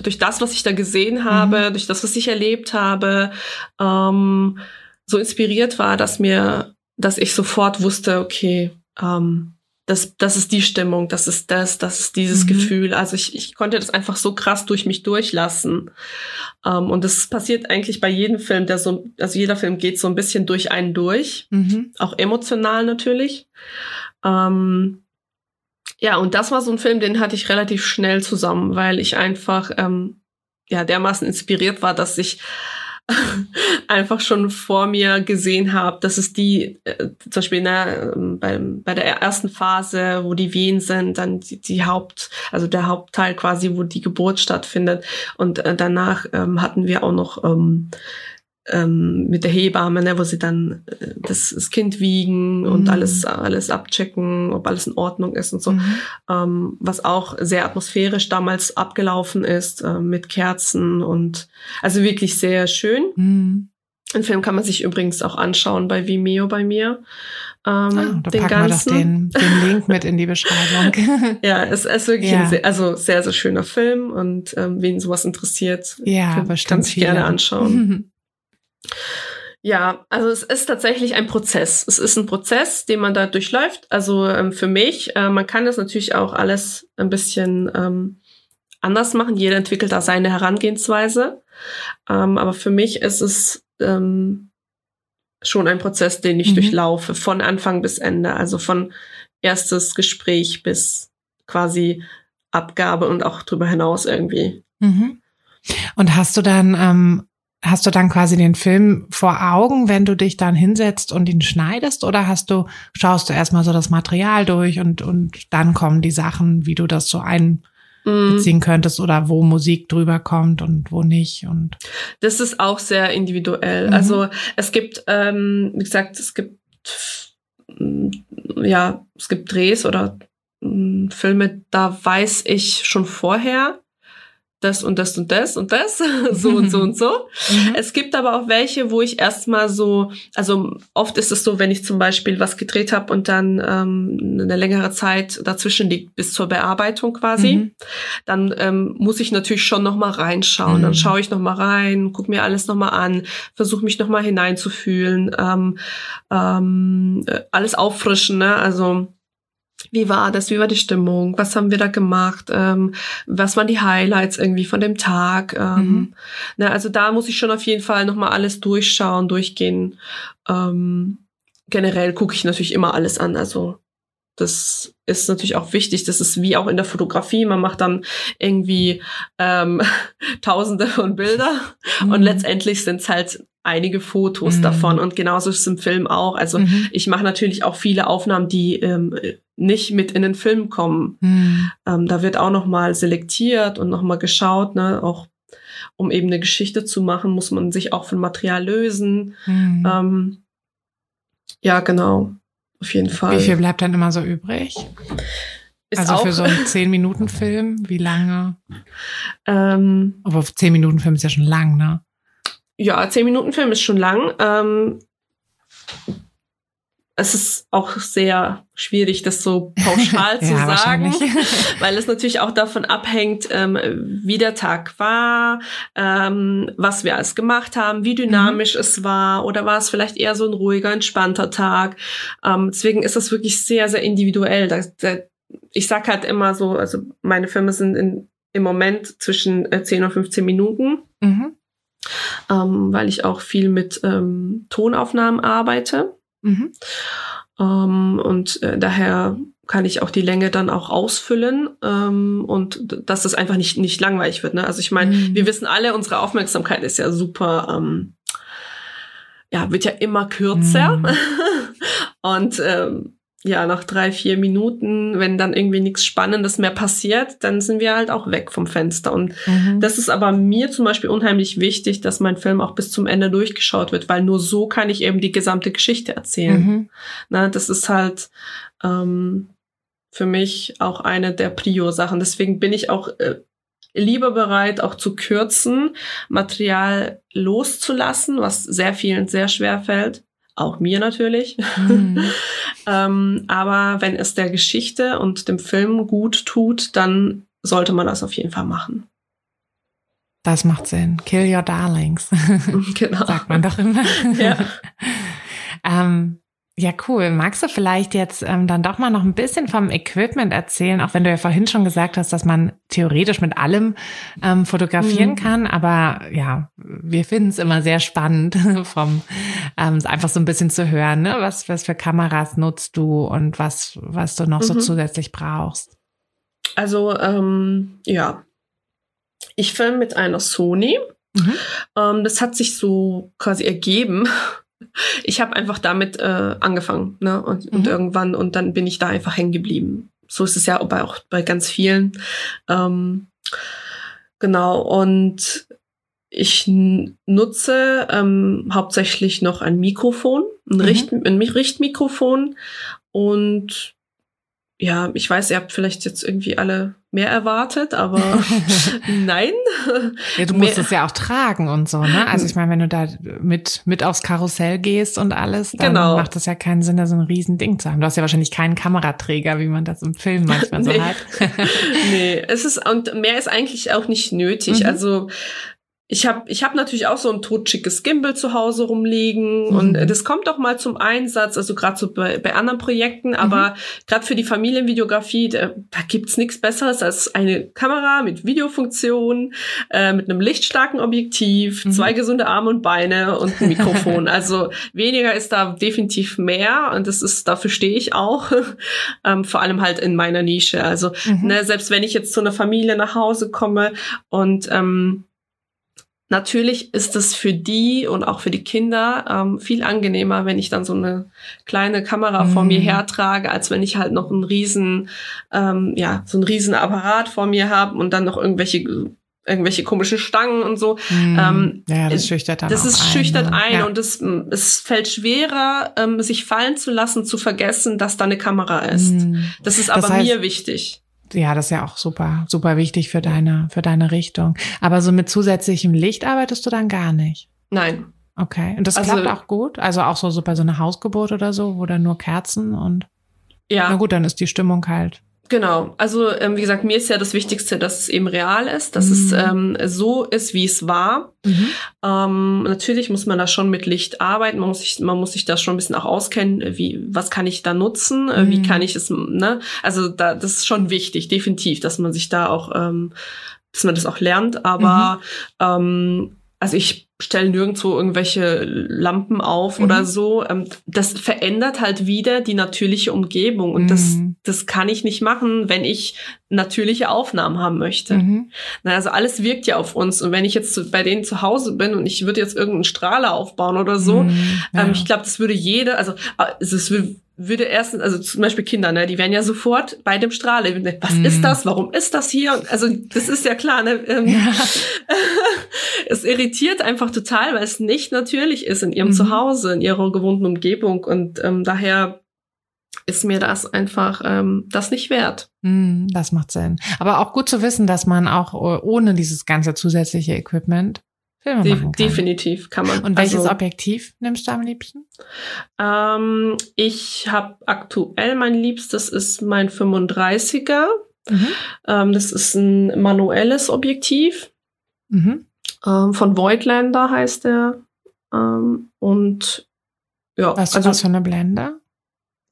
durch das, was ich da gesehen habe, mhm. durch das, was ich erlebt habe, ähm, so inspiriert war, dass mir, dass ich sofort wusste, okay, ähm, das, das ist die Stimmung, das ist das, das ist dieses mhm. Gefühl. Also ich, ich konnte das einfach so krass durch mich durchlassen. Um, ähm, und das passiert eigentlich bei jedem Film, der so, also jeder Film geht so ein bisschen durch einen durch, mhm. auch emotional natürlich. Um, ähm, ja, und das war so ein Film, den hatte ich relativ schnell zusammen, weil ich einfach ähm, ja dermaßen inspiriert war, dass ich einfach schon vor mir gesehen habe, dass es die, äh, zum Beispiel ne, bei, bei der ersten Phase, wo die Wehen sind, dann die, die Haupt, also der Hauptteil quasi, wo die Geburt stattfindet. Und äh, danach ähm, hatten wir auch noch ähm, ähm, mit der Hebamme, ne, wo sie dann äh, das, das Kind wiegen mhm. und alles alles abchecken, ob alles in Ordnung ist und so, mhm. ähm, was auch sehr atmosphärisch damals abgelaufen ist äh, mit Kerzen und also wirklich sehr schön. Mhm. Den Film kann man sich übrigens auch anschauen bei Vimeo bei mir. Ähm, ah, da den packen ganzen. wir doch den, den Link mit in die Beschreibung. ja, es ist wirklich ja. ein sehr, also sehr, sehr schöner Film und ähm, wen sowas interessiert, ja, kann, kann sich gerne anschauen. Ja, also es ist tatsächlich ein Prozess. Es ist ein Prozess, den man da durchläuft. Also ähm, für mich, äh, man kann das natürlich auch alles ein bisschen ähm, anders machen. Jeder entwickelt da seine Herangehensweise. Ähm, aber für mich ist es ähm, schon ein Prozess, den ich mhm. durchlaufe, von Anfang bis Ende. Also von erstes Gespräch bis quasi Abgabe und auch darüber hinaus irgendwie. Mhm. Und hast du dann ähm, hast du dann quasi den Film vor Augen, wenn du dich dann hinsetzt und ihn schneidest oder hast du, schaust du erstmal so das Material durch und, und dann kommen die Sachen, wie du das so einbeziehen mm. könntest oder wo Musik drüber kommt und wo nicht und. Das ist auch sehr individuell. Mhm. Also es gibt, ähm, wie gesagt, es gibt, ja, es gibt Drehs oder mm, Filme, da weiß ich schon vorher, das und das und das und das, so und so und so. Mhm. Es gibt aber auch welche, wo ich erstmal so, also oft ist es so, wenn ich zum Beispiel was gedreht habe und dann ähm, eine längere Zeit dazwischen liegt bis zur Bearbeitung quasi, mhm. dann ähm, muss ich natürlich schon noch mal reinschauen. Mhm. Dann schaue ich noch mal rein, guck mir alles noch mal an, versuche mich noch mal hineinzufühlen, ähm, ähm, alles auffrischen, ne? Also wie war das? Wie war die Stimmung? Was haben wir da gemacht? Ähm, was waren die Highlights irgendwie von dem Tag? Ähm, mhm. na, also da muss ich schon auf jeden Fall nochmal alles durchschauen, durchgehen. Ähm, generell gucke ich natürlich immer alles an. Also das ist natürlich auch wichtig. Das ist wie auch in der Fotografie. Man macht dann irgendwie ähm, Tausende von Bilder mhm. und letztendlich sind es halt einige Fotos mhm. davon und genauso ist es im Film auch. Also mhm. ich mache natürlich auch viele Aufnahmen, die ähm, nicht mit in den Film kommen. Mhm. Ähm, da wird auch noch mal selektiert und noch mal geschaut, ne, auch um eben eine Geschichte zu machen, muss man sich auch von Material lösen. Mhm. Ähm, ja, genau, auf jeden Fall. Wie viel bleibt dann immer so übrig? ist also für so einen 10-Minuten-Film, wie lange? ähm, Aber 10-Minuten-Film ist ja schon lang, ne? Ja, 10 Minuten Film ist schon lang. Ähm, es ist auch sehr schwierig, das so pauschal zu Ja, sagen, weil es natürlich auch davon abhängt, ähm, wie der Tag war, ähm, was wir alles gemacht haben, wie dynamisch es war oder war es vielleicht eher so ein ruhiger, entspannter Tag. Ähm, deswegen ist das wirklich sehr, sehr individuell. Da, da, ich sag halt immer so, also meine Filme sind in, im Moment zwischen äh, 10 und 15 Minuten Mhm. Ähm, weil ich auch viel mit ähm, Tonaufnahmen arbeite. Mhm. Ähm, und äh, daher kann ich auch die Länge dann auch ausfüllen ähm, und dass es einfach nicht, nicht langweilig wird. Ne? Also ich meine, Mhm. wir wissen alle, unsere Aufmerksamkeit ist ja super, ähm, ja, wird ja immer kürzer. Mhm. und ähm, ja, nach drei, vier Minuten, wenn dann irgendwie nichts Spannendes mehr passiert, dann sind wir halt auch weg vom Fenster. Und Mhm. das ist aber mir zum Beispiel unheimlich wichtig, dass mein Film auch bis zum Ende durchgeschaut wird, weil nur so kann ich eben die gesamte Geschichte erzählen. Mhm. Na, das ist halt ähm, für mich auch eine der Prio-Sachen. Deswegen bin ich auch äh, lieber bereit, auch zu kürzen, Material loszulassen, was sehr vielen sehr schwer fällt. Auch mir natürlich. Mhm. ähm, aber wenn es der Geschichte und dem Film gut tut, dann sollte man das auf jeden Fall machen. Das macht Sinn. Kill your darlings, genau. sagt man doch immer. Ja. ähm, ja, cool. Magst du vielleicht jetzt ähm, dann doch mal noch ein bisschen vom Equipment erzählen, auch wenn du ja vorhin schon gesagt hast, dass man theoretisch mit allem ähm, fotografieren Mhm. kann, aber ja, wir finden es immer sehr spannend, vom ähm, einfach so ein bisschen zu hören, ne? was, was für Kameras nutzt du und was, was du noch so Mhm. zusätzlich brauchst. Also, ähm, ja. Ich filme mit einer Sony. Mhm. Ähm, das hat sich so quasi ergeben. Ich habe einfach damit äh, angefangen, ne? Und, und Mhm. irgendwann, und dann bin ich da einfach hängen geblieben. So ist es ja bei, auch bei ganz vielen. Ähm, genau, und ich nutze ähm, hauptsächlich noch ein Mikrofon, ein, Mhm. Richt, ein Mi- Richtmikrofon. Und ja, ich weiß, ihr habt vielleicht jetzt irgendwie alle mehr erwartet, aber nein. Ja, du Mehr- musst es ja auch tragen und so, ne? Also ich meine, wenn du da mit, mit aufs Karussell gehst und alles, dann Genau. macht es ja keinen Sinn, da so ein riesen Ding zu haben. Du hast ja wahrscheinlich keinen Kameraträger, wie man das im Film manchmal so Nee. hat. nee, es ist und mehr ist eigentlich auch nicht nötig. Mhm. Also ich habe ich hab natürlich auch so ein totschickes Gimbal zu Hause rumliegen Mhm. und äh, das kommt auch mal zum Einsatz, also gerade so bei, bei anderen Projekten, Mhm. aber gerade für die Familienvideografie, da, da gibt's nichts Besseres als eine Kamera mit Videofunktion, äh, mit einem lichtstarken Objektiv, Mhm. zwei gesunde Arme und Beine und ein Mikrofon. also weniger ist da definitiv mehr und das ist, dafür stehe ich auch, ähm, vor allem halt in meiner Nische. Also Mhm. Ne, selbst wenn ich jetzt zu einer Familie nach Hause komme und ähm, natürlich ist es für die und auch für die Kinder ähm, viel angenehmer, wenn ich dann so eine kleine Kamera vor Mhm. mir hertrage, als wenn ich halt noch einen riesen, ähm, ja, so einen riesen Apparat vor mir habe und dann noch irgendwelche irgendwelche komischen Stangen und so. Mhm. ähm, ja, das schüchtert dann Das ist ein, schüchtert ne? ein ja. und es, es fällt schwerer, ähm, sich fallen zu lassen, zu vergessen, dass da eine Kamera ist. Mhm. Das ist Das aber heißt- mir wichtig. Ja, das ist ja auch super, super wichtig für deine, für deine Richtung. Aber so mit zusätzlichem Licht arbeitest du dann gar nicht. Nein, Okay. Und das Also- klappt auch gut? Also auch so, so bei so einer Hausgeburt oder so, wo dann nur Kerzen und ja. na gut, dann ist die Stimmung halt. Genau, also ähm, wie gesagt, mir ist ja das Wichtigste, dass es eben real ist, dass es Mhm. ähm, so ist, wie es war. Mhm. Ähm, natürlich muss man da schon mit Licht arbeiten, man muss sich, man muss sich da schon ein bisschen auch auskennen, wie, was kann ich da nutzen, äh, wie Mhm. kann ich es, ne? Also da, das ist schon wichtig, definitiv, dass man sich da auch, ähm, dass man das auch lernt, aber ähm, also ich stelle nirgendwo irgendwelche Lampen auf Mhm. oder so. Ähm, das verändert halt wieder die natürliche Umgebung und das, Mhm. das kann ich nicht machen, wenn ich natürliche Aufnahmen haben möchte. Mhm. Na, also alles wirkt ja auf uns und wenn ich jetzt bei denen zu Hause bin und ich würde jetzt irgendeinen Strahler aufbauen oder so, Mhm. Ja. ähm, ich glaube, das würde jeder, also äh, es wür- würde erstens, also zum Beispiel Kinder, ne, die wären ja sofort bei dem. Die würden, Was Mhm. ist das? Warum ist das hier? Also das ist ja klar, ne? Ähm, Ja. es irritiert einfach total, weil es nicht natürlich ist in ihrem Mhm. Zuhause, in ihrer gewohnten Umgebung und ähm, daher ist mir das einfach ähm, das nicht wert. Mm, das macht Sinn. Aber auch gut zu wissen, dass man auch äh, ohne dieses ganze zusätzliche Equipment Filme De kann. definitiv kann man. Und welches also, Objektiv nimmst du am liebsten? ähm, ich habe aktuell mein Liebstes ist mein 35er. Mhm. Ähm, das ist ein manuelles Objektiv. Mhm. Ähm, von Voigtlander heißt der. Ähm, und ja, Weißt du, also was für eine Blende?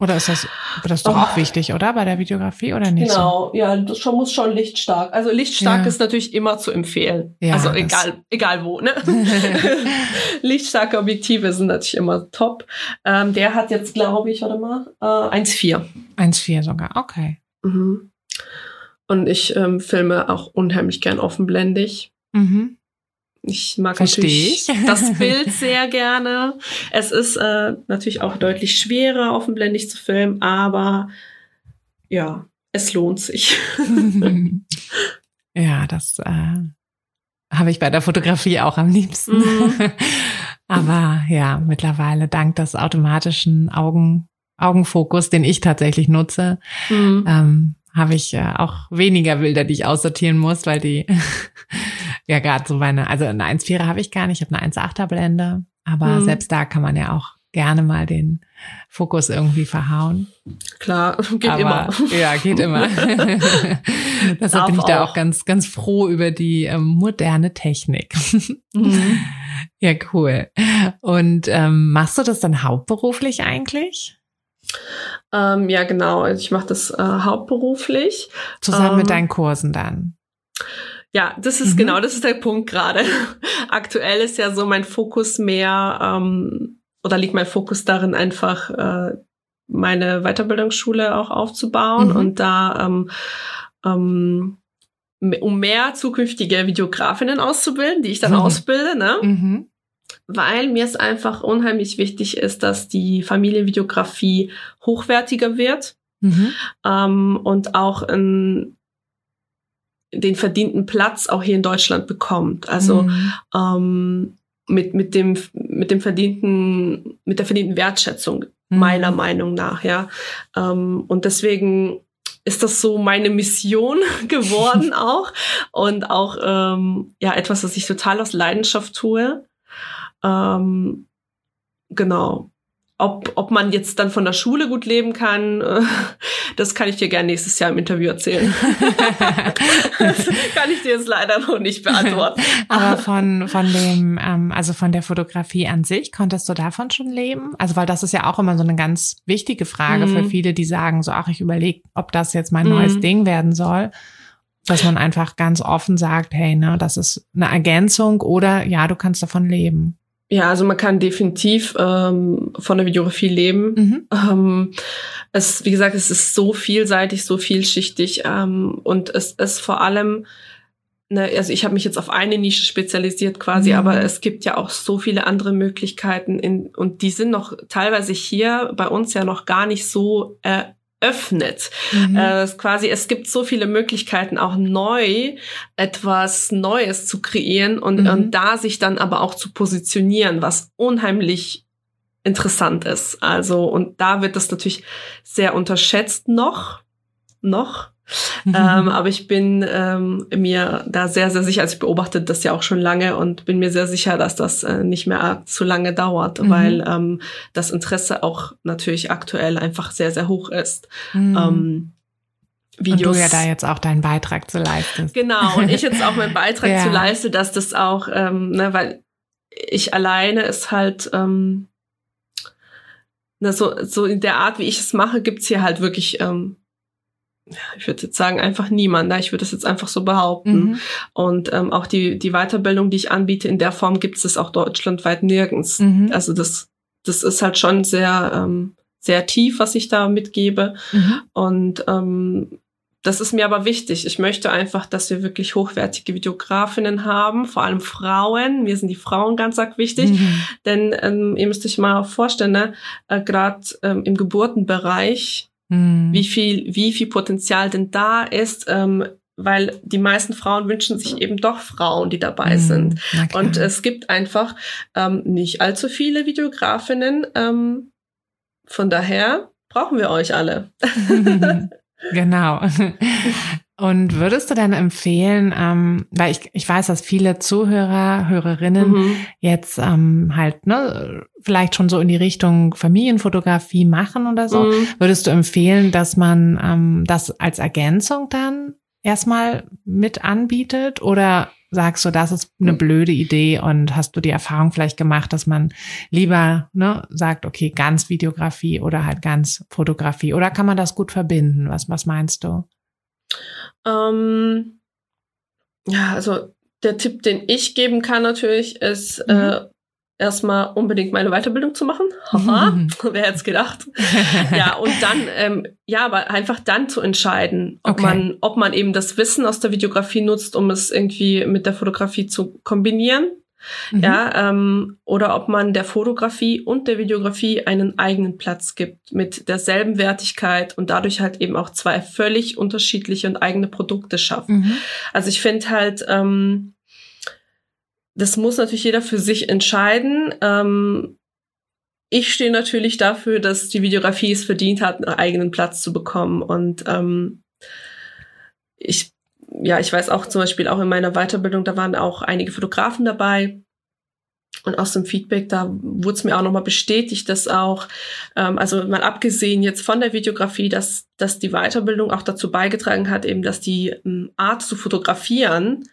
Oder ist das, das ist doch Oh. auch wichtig, oder? Bei der Videografie oder nicht? So? genau, ja, das schon, muss schon lichtstark. Also lichtstark Ja. ist natürlich immer zu empfehlen. Ja, also egal, egal wo, ne? Lichtstarke Objektive sind natürlich immer top. Ähm, der hat jetzt, glaube ich, warte mal, äh, 1,4. 1,4 sogar, okay. Mhm. Und ich ähm, filme auch unheimlich gern offenblendig. Mhm. Ich mag Versteh natürlich ich. das Bild sehr gerne. Es ist äh, natürlich auch deutlich schwerer, offenblendig zu filmen, aber ja, es lohnt sich. ja, das äh, habe ich bei der Fotografie auch am liebsten. Mhm. Aber ja, mittlerweile dank des automatischen Augen, Augenfokus, den ich tatsächlich nutze, Mhm. ähm, habe ich äh, auch weniger Bilder, die ich aussortieren muss, weil die ja gerade so meine, also eine 1,4er habe ich gar nicht, ich habe eine 1,8er Blende, aber Mhm. selbst da kann man ja auch gerne mal den Fokus irgendwie verhauen. Klar, geht aber, immer. Ja, geht immer. Deshalb bin ich da auch. auch ganz, ganz froh über die ähm, moderne Technik. Mhm. ja, cool. Und ähm, machst du das dann hauptberuflich eigentlich? Ähm, ja, genau. Also ich mache das äh, hauptberuflich. Zusammen mit Ähm, deinen Kursen dann. Ja, das ist Mhm. genau, das ist der Punkt gerade. Aktuell ist ja so mein Fokus mehr, ähm, oder liegt mein Fokus darin, einfach äh, meine Weiterbildungsschule auch aufzubauen Mhm. und da ähm, ähm, um mehr zukünftige Videografinnen auszubilden, die ich dann Mhm. ausbilde, ne? Mhm. weil mir es einfach unheimlich wichtig ist, dass die Familienvideografie hochwertiger wird Mhm. ähm, und auch in den verdienten Platz auch hier in Deutschland bekommt. Also Mhm. ähm, mit, mit dem mit dem verdienten mit der verdienten Wertschätzung Mhm. meiner Meinung nach, ja. Ähm, und deswegen ist das so meine Mission geworden auch und auch ähm, ja etwas, was ich total aus Leidenschaft tue. Ähm, genau. Ob, ob man jetzt dann von der Schule gut leben kann, äh, das kann ich dir gerne nächstes Jahr im Interview erzählen. das kann ich dir jetzt leider noch nicht beantworten. Aber von, von dem, ähm, also von der Fotografie an sich, konntest du davon schon leben? Also, weil das ist ja auch immer so eine ganz wichtige Frage für Mhm. viele, die sagen so, ach, ich überlege, ob das jetzt mein Mhm. neues Ding werden soll. Dass man einfach ganz offen sagt, hey, ne, das ist eine Ergänzung oder ja, du kannst davon leben. Ja, also man kann definitiv ähm, von der Videografie leben. Mhm. Ähm, es, wie gesagt, es ist so vielseitig, so vielschichtig ähm, und es ist vor allem, ne, also ich habe mich jetzt auf eine Nische spezialisiert quasi, Mhm. aber es gibt ja auch so viele andere Möglichkeiten in, und die sind noch teilweise hier bei uns ja noch gar nicht so eröffnet. Mhm. Äh, es quasi, es gibt so viele Möglichkeiten, auch neu etwas Neues zu kreieren und, Mhm. und da sich dann aber auch zu positionieren, was unheimlich interessant ist. Also, und da wird das natürlich sehr unterschätzt noch, noch. Mhm. Ähm, aber ich bin ähm, mir da sehr, sehr sicher, also ich beobachte das ja auch schon lange und bin mir sehr sicher, dass das äh, nicht mehr zu lange dauert, Mhm. weil ähm, das Interesse auch natürlich aktuell einfach sehr, sehr hoch ist. Mhm. Ähm, und Videos. du ja da jetzt auch deinen Beitrag zu leistest. Genau, und ich jetzt auch meinen Beitrag Ja. zu leiste, dass das auch, ähm, ne, weil ich alleine ist halt, ähm, ne, so, so in der Art, wie ich es mache, gibt's hier halt wirklich, ähm, ich würde jetzt sagen, einfach niemand. Ne? Ich würde das jetzt einfach so behaupten. Mhm. Und ähm, auch die, die Weiterbildung, die ich anbiete, in der Form gibt es auch deutschlandweit nirgends. Mhm. Also das, das ist halt schon sehr, ähm, sehr tief, was ich da mitgebe. Mhm. Und ähm, das ist mir aber wichtig. Ich möchte einfach, dass wir wirklich hochwertige Videografinnen haben, vor allem Frauen. Mir sind die Frauen ganz arg wichtig. Mhm. Denn ähm, ihr müsst euch mal vorstellen, ne, äh, gerade ähm, im Geburtenbereich, Mhm. wie viel, wie viel Potenzial denn da ist, ähm, weil die meisten Frauen wünschen sich eben doch Frauen, die dabei Mhm. sind. Und es gibt einfach ähm, nicht allzu viele Videografinnen. Ähm, von daher brauchen wir euch alle. genau. Und würdest du dann empfehlen, ähm, weil ich, ich weiß, dass viele Zuhörer, Hörerinnen mhm. jetzt ähm, halt ne, vielleicht schon so in die Richtung Familienfotografie machen oder so, mhm. würdest du empfehlen, dass man ähm, das als Ergänzung dann erstmal mit anbietet oder sagst du, das ist eine blöde Idee und hast du die Erfahrung vielleicht gemacht, dass man lieber ne, sagt, okay, ganz Videografie oder halt ganz Fotografie oder kann man das gut verbinden? Was, was meinst du? Ähm, ja, also der Tipp, den ich geben kann natürlich, ist mhm. äh, erstmal unbedingt meine Weiterbildung zu machen. Haha, wer hätte es gedacht? ja, und dann, ähm, ja, aber einfach dann zu entscheiden, ob okay. man, ob man eben das Wissen aus der Videografie nutzt, um es irgendwie mit der Fotografie zu kombinieren Mhm. Ja, ähm, oder ob man der Fotografie und der Videografie einen eigenen Platz gibt mit derselben Wertigkeit und dadurch halt eben auch zwei völlig unterschiedliche und eigene Produkte schaffen. Mhm. Also ich finde halt, ähm, das muss natürlich jeder für sich entscheiden. Ähm, ich stehe natürlich dafür, dass die Videografie es verdient hat, einen eigenen Platz zu bekommen und ähm, ich ja, ich weiß auch zum Beispiel auch in meiner Weiterbildung, da waren auch einige Fotografen dabei. Und aus dem Feedback, da wurde es mir auch nochmal bestätigt, dass auch, ähm, also mal abgesehen jetzt von der Videografie, dass, dass die Weiterbildung auch dazu beigetragen hat, eben, dass die ähm, Art zu fotografieren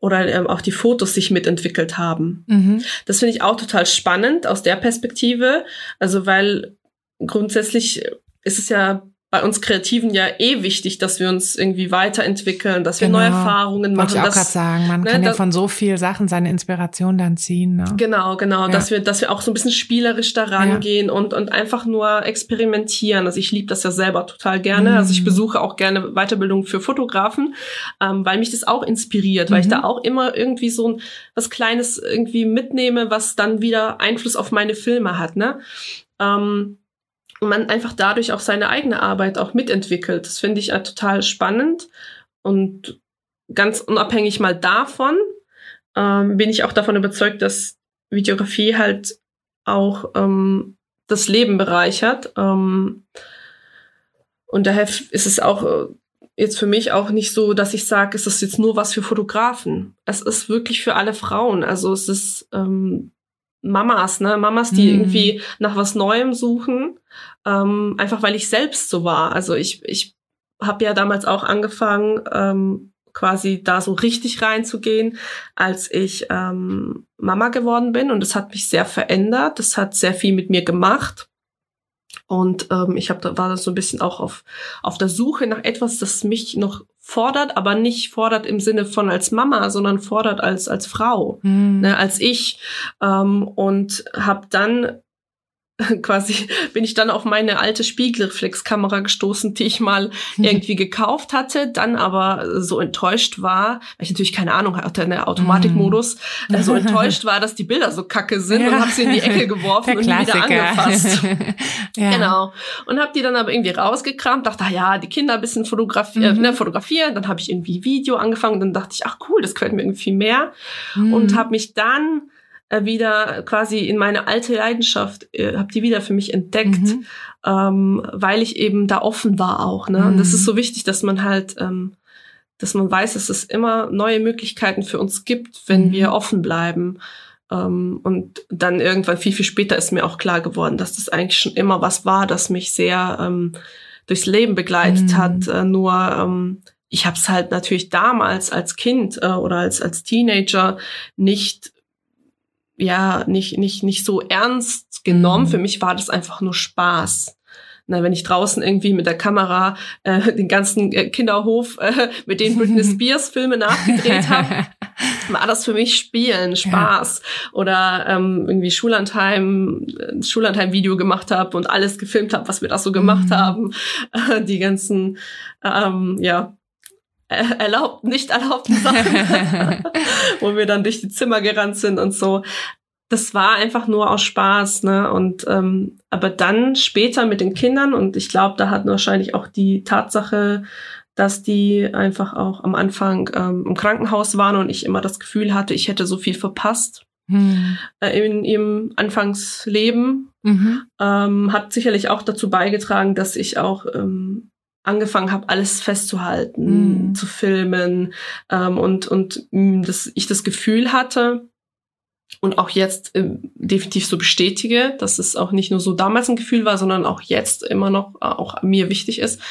oder ähm, auch die Fotos sich mitentwickelt haben. Mhm. Das finde ich auch total spannend aus der Perspektive. Also, weil grundsätzlich ist es ja bei uns Kreativen ja eh wichtig, dass wir uns irgendwie weiterentwickeln, dass wir genau. neue Erfahrungen machen. Wollte ich auch gerade sagen, man ne, kann ja von so viel Sachen seine Inspiration dann ziehen. Ne? Genau, genau, ja. dass wir, dass wir auch so ein bisschen spielerisch daran ja. gehen und und einfach nur experimentieren. Also ich liebe das ja selber total gerne. Mhm. Also ich besuche auch gerne Weiterbildungen für Fotografen, ähm, weil mich das auch inspiriert, mhm. weil ich da mhm. auch immer irgendwie so ein was Kleines irgendwie mitnehme, was dann wieder Einfluss auf meine Filme hat. Ne? Ähm, man einfach dadurch auch seine eigene Arbeit auch mitentwickelt. Das finde ich ja total spannend und ganz unabhängig mal davon ähm, bin ich auch davon überzeugt, dass Videografie halt auch ähm, das Leben bereichert. Ähm, und daher ist es auch äh, jetzt für mich auch nicht so, dass ich sage, es ist jetzt nur was für Fotografen. Es ist wirklich für alle Frauen. Also es ist ähm, Mamas, ne? Mamas, die mhm. irgendwie nach was Neuem suchen, ähm, einfach weil ich selbst so war. Also ich, ich habe ja damals auch angefangen, ähm, quasi da so richtig reinzugehen, als ich ähm, Mama geworden bin. Und das hat mich sehr verändert. Das hat sehr viel mit mir gemacht. Und ähm, ich hab, da war so ein bisschen auch auf, auf der Suche nach etwas, das mich noch fordert, aber nicht fordert im Sinne von als Mama, sondern fordert als als Frau, mhm. ne, als ich. Ähm, und habe dann quasi bin ich dann auf meine alte Spiegelreflexkamera gestoßen, die ich mal mhm. irgendwie gekauft hatte, dann aber so enttäuscht war, weil ich natürlich keine Ahnung hatte, der Automatikmodus, mhm. so enttäuscht war, dass die Bilder so kacke sind ja. und habe sie in die Ecke geworfen und wieder angefasst. ja. Genau. Und habe die dann aber irgendwie rausgekramt, dachte, ah ja, die Kinder ein bisschen fotografi äh, mhm. ne, fotografieren, dann habe ich irgendwie Video angefangen und dann dachte ich, ach cool, das könnte mir irgendwie mehr mhm. und habe mich dann wieder quasi in meine alte Leidenschaft, äh, habe die wieder für mich entdeckt, mhm. ähm, weil ich eben da offen war auch. Ne? Mhm. Und das ist mhm. so wichtig, dass man halt, ähm, dass man weiß, dass es immer neue Möglichkeiten für uns gibt, wenn mhm. wir offen bleiben. Ähm, und dann irgendwann viel, viel später ist mir auch klar geworden, dass das eigentlich schon immer was war, das mich sehr ähm, durchs Leben begleitet mhm. hat. Äh, nur ähm, ich habe es halt natürlich damals als Kind äh, oder als, als Teenager nicht ja nicht, nicht, nicht so ernst genommen. Mhm. Für mich war das einfach nur Spaß. Na, wenn ich draußen irgendwie mit der Kamera äh, den ganzen äh, Kinderhof äh, mit den Britney Spears Filme nachgedreht habe, war das für mich Spielen, Spaß. Ja. Oder ähm, irgendwie Schullandheim, äh, Schullandheim-Video gemacht habe und alles gefilmt habe, was wir da so gemacht mhm. haben. Äh, die ganzen, ähm, ja, erlaubt, nicht erlaubten Sachen, wo wir dann durch die Zimmer gerannt sind und so. Das war einfach nur aus Spaß, ne? Und ähm, aber dann später mit den Kindern und ich glaube, da hat wahrscheinlich auch die Tatsache, dass die einfach auch am Anfang ähm, im Krankenhaus waren und ich immer das Gefühl hatte, ich hätte so viel verpasst. mhm. äh, in ihrem Anfangsleben. Mhm. Ähm, hat sicherlich auch dazu beigetragen, dass ich auch ähm, angefangen habe, alles festzuhalten, mhm. zu filmen ähm, und, und mh, dass ich das Gefühl hatte, und auch jetzt äh, definitiv so bestätige, dass es auch nicht nur so damals ein Gefühl war, sondern auch jetzt immer noch äh, auch mir wichtig ist,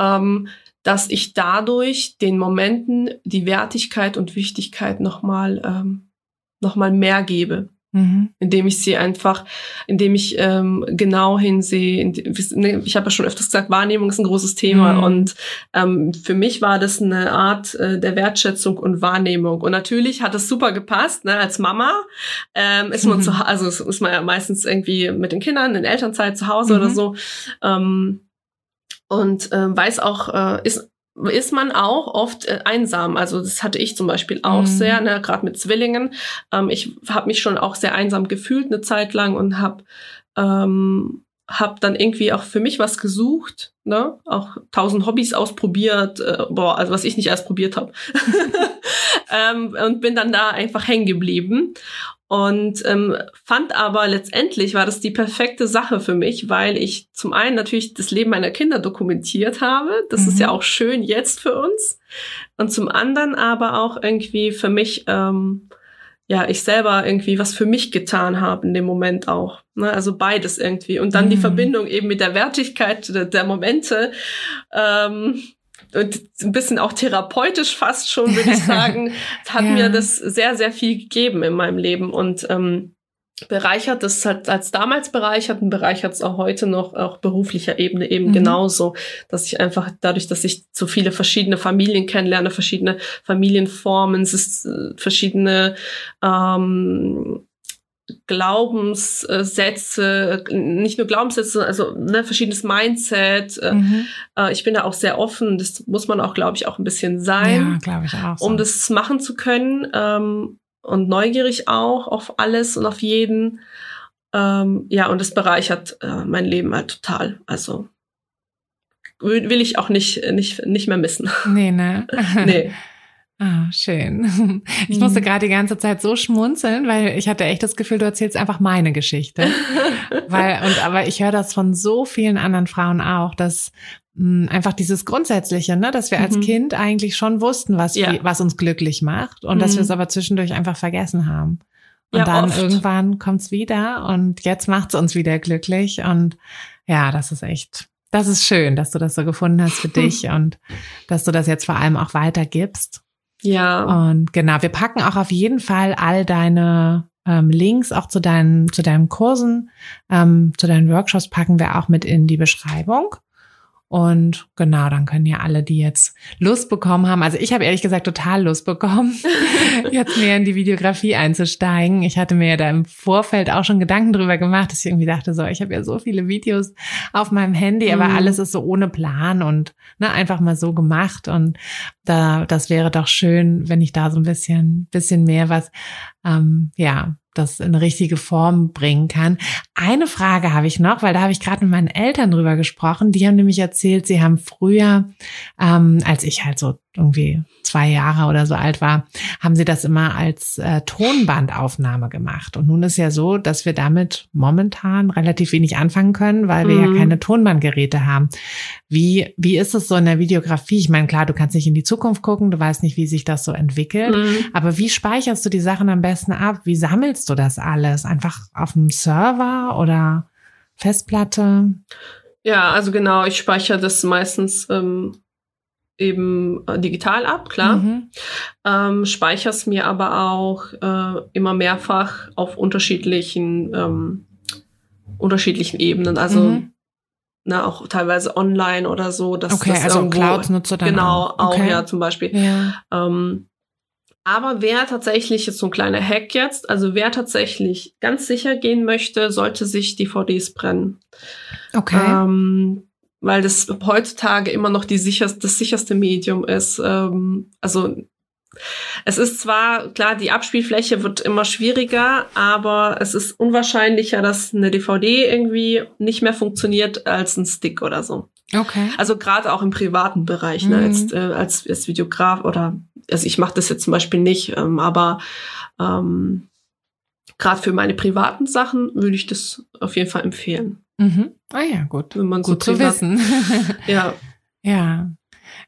ähm, dass ich dadurch den Momenten die Wertigkeit und Wichtigkeit nochmal ähm, noch mehr gebe. Mhm. Indem ich sie einfach, indem ich ähm, genau hinsehe. Ne, ich habe ja schon öfters gesagt, Wahrnehmung ist ein großes Thema. Mhm. Und ähm, für mich war das eine Art äh, der Wertschätzung und Wahrnehmung. Und natürlich hat es super gepasst. Ne? Als Mama ähm, ist man mhm. zu also ist man ja meistens irgendwie mit den Kindern in Elternzeit zu Hause oder mhm. so. Ähm, und äh, weiß auch, äh, ist ist man auch oft äh, einsam. Also das hatte ich zum Beispiel auch mhm. sehr, ne, gerade mit Zwillingen. Ähm, ich habe mich schon auch sehr einsam gefühlt eine Zeit lang und habe ähm, hab dann irgendwie auch für mich was gesucht, ne? Auch tausend Hobbys ausprobiert, äh, boah, also was ich nicht erst probiert habe. ähm, und bin dann da einfach hängen geblieben. Und ähm, fand aber letztendlich war das die perfekte Sache für mich, weil ich zum einen natürlich das Leben meiner Kinder dokumentiert habe. Das mhm. ist ja mhm. auch schön jetzt für uns. Und zum anderen aber auch irgendwie für mich, ähm, ja, ich selber irgendwie was für mich getan habe in dem Moment auch. Ne? Also beides irgendwie. Und dann mhm. die Verbindung eben mit der Wertigkeit der, der Momente. Ähm, und ein bisschen auch therapeutisch fast schon, würde ich sagen, hat ja. mir das sehr, sehr viel gegeben in meinem Leben und ähm, bereichert das hat als damals bereichert und bereichert es auch heute noch auf beruflicher Ebene eben mhm. genauso, dass ich einfach dadurch, dass ich so viele verschiedene Familien kennenlerne, verschiedene Familienformen, es ist äh, verschiedene ähm, Glaubenssätze, nicht nur Glaubenssätze, also ne, verschiedenes Mindset. Äh, mhm. Äh, ich bin da auch sehr offen. Das muss man auch, glaube ich, auch ein bisschen sein, ja, ich auch so. um das machen zu können ähm, und neugierig auch auf alles und auf jeden. Ähm, ja, und das bereichert äh, mein Leben halt total. Also will ich auch nicht nicht nicht mehr missen. Nee, ne? nee. Ah, schön. Ich musste mhm. gerade die ganze Zeit so schmunzeln, weil ich hatte echt das Gefühl, du erzählst einfach meine Geschichte. weil, und, aber ich höre das von so vielen anderen Frauen auch, dass mh, hm, einfach dieses Grundsätzliche, ne, dass wir als mhm. Kind eigentlich schon wussten, was, ja. was uns glücklich macht und mhm. dass wir es aber zwischendurch einfach vergessen haben. Und ja, dann oft. irgendwann kommt's wieder und jetzt macht's uns wieder glücklich. Und ja, das ist echt, das ist schön, dass du das so gefunden hast für dich und dass du das jetzt vor allem auch weitergibst. Ja. Und genau, wir packen auch auf jeden Fall all deine ähm, Links auch zu deinen, zu deinen Kursen, ähm, zu deinen Workshops packen wir auch mit in die Beschreibung. Und genau, dann können ja alle, die jetzt Lust bekommen haben, also ich habe ehrlich gesagt total Lust bekommen, jetzt mehr in die Videografie einzusteigen. Ich hatte mir ja da im Vorfeld auch schon Gedanken drüber gemacht, dass ich irgendwie dachte, so, ich habe ja so viele Videos auf meinem Handy, aber mhm. alles ist so ohne Plan und ne, einfach mal so gemacht. Und da, das wäre doch schön, wenn ich da so ein bisschen, bisschen mehr was, ähm, ja, das in richtige Form bringen kann. Eine Frage habe ich noch, weil da habe ich gerade mit meinen Eltern drüber gesprochen. Die haben nämlich erzählt, sie haben früher, ähm, als ich halt so irgendwie zwei Jahre oder so alt war, haben sie das immer als äh, Tonbandaufnahme gemacht. Und nun ist ja so, dass wir damit momentan relativ wenig anfangen können, weil wir mhm. ja keine Tonbandgeräte haben. Wie, wie ist es so in der Videografie? Ich meine, klar, du kannst nicht in die Zukunft gucken, du weißt nicht, wie sich das so entwickelt. Mhm. Aber wie speicherst du die Sachen am besten ab? Wie sammelst du das alles? Einfach auf dem Server oder Festplatte? Ja, also genau, ich speichere das meistens ähm, eben äh, digital ab, klar. Mhm. Ähm, speicher's mir aber auch äh, immer mehrfach auf unterschiedlichen ähm, unterschiedlichen Ebenen. Also mhm. ne, auch teilweise online oder so. Dass okay, das also irgendwo, Cloud nutzt du dann Genau, auch, okay. ja zum Beispiel. Ja. Ähm, aber wer tatsächlich, jetzt so ein kleiner Hack jetzt, also wer tatsächlich ganz sicher gehen möchte, sollte sich DVDs brennen. Okay. Ähm, weil das heutzutage immer noch die sicherste, das sicherste Medium ist. Ähm, also es ist zwar klar, die Abspielfläche wird immer schwieriger, aber es ist unwahrscheinlicher, dass eine DVD irgendwie nicht mehr funktioniert als ein Stick oder so. Okay. Also gerade auch im privaten Bereich, ne, mhm. jetzt, äh, als, als Videograf oder also ich mache das jetzt zum Beispiel nicht, ähm, aber ähm, gerade für meine privaten Sachen würde ich das auf jeden Fall empfehlen. Mhm. Ah ja, gut. Wenn man gut so zu wissen. Ja, ja.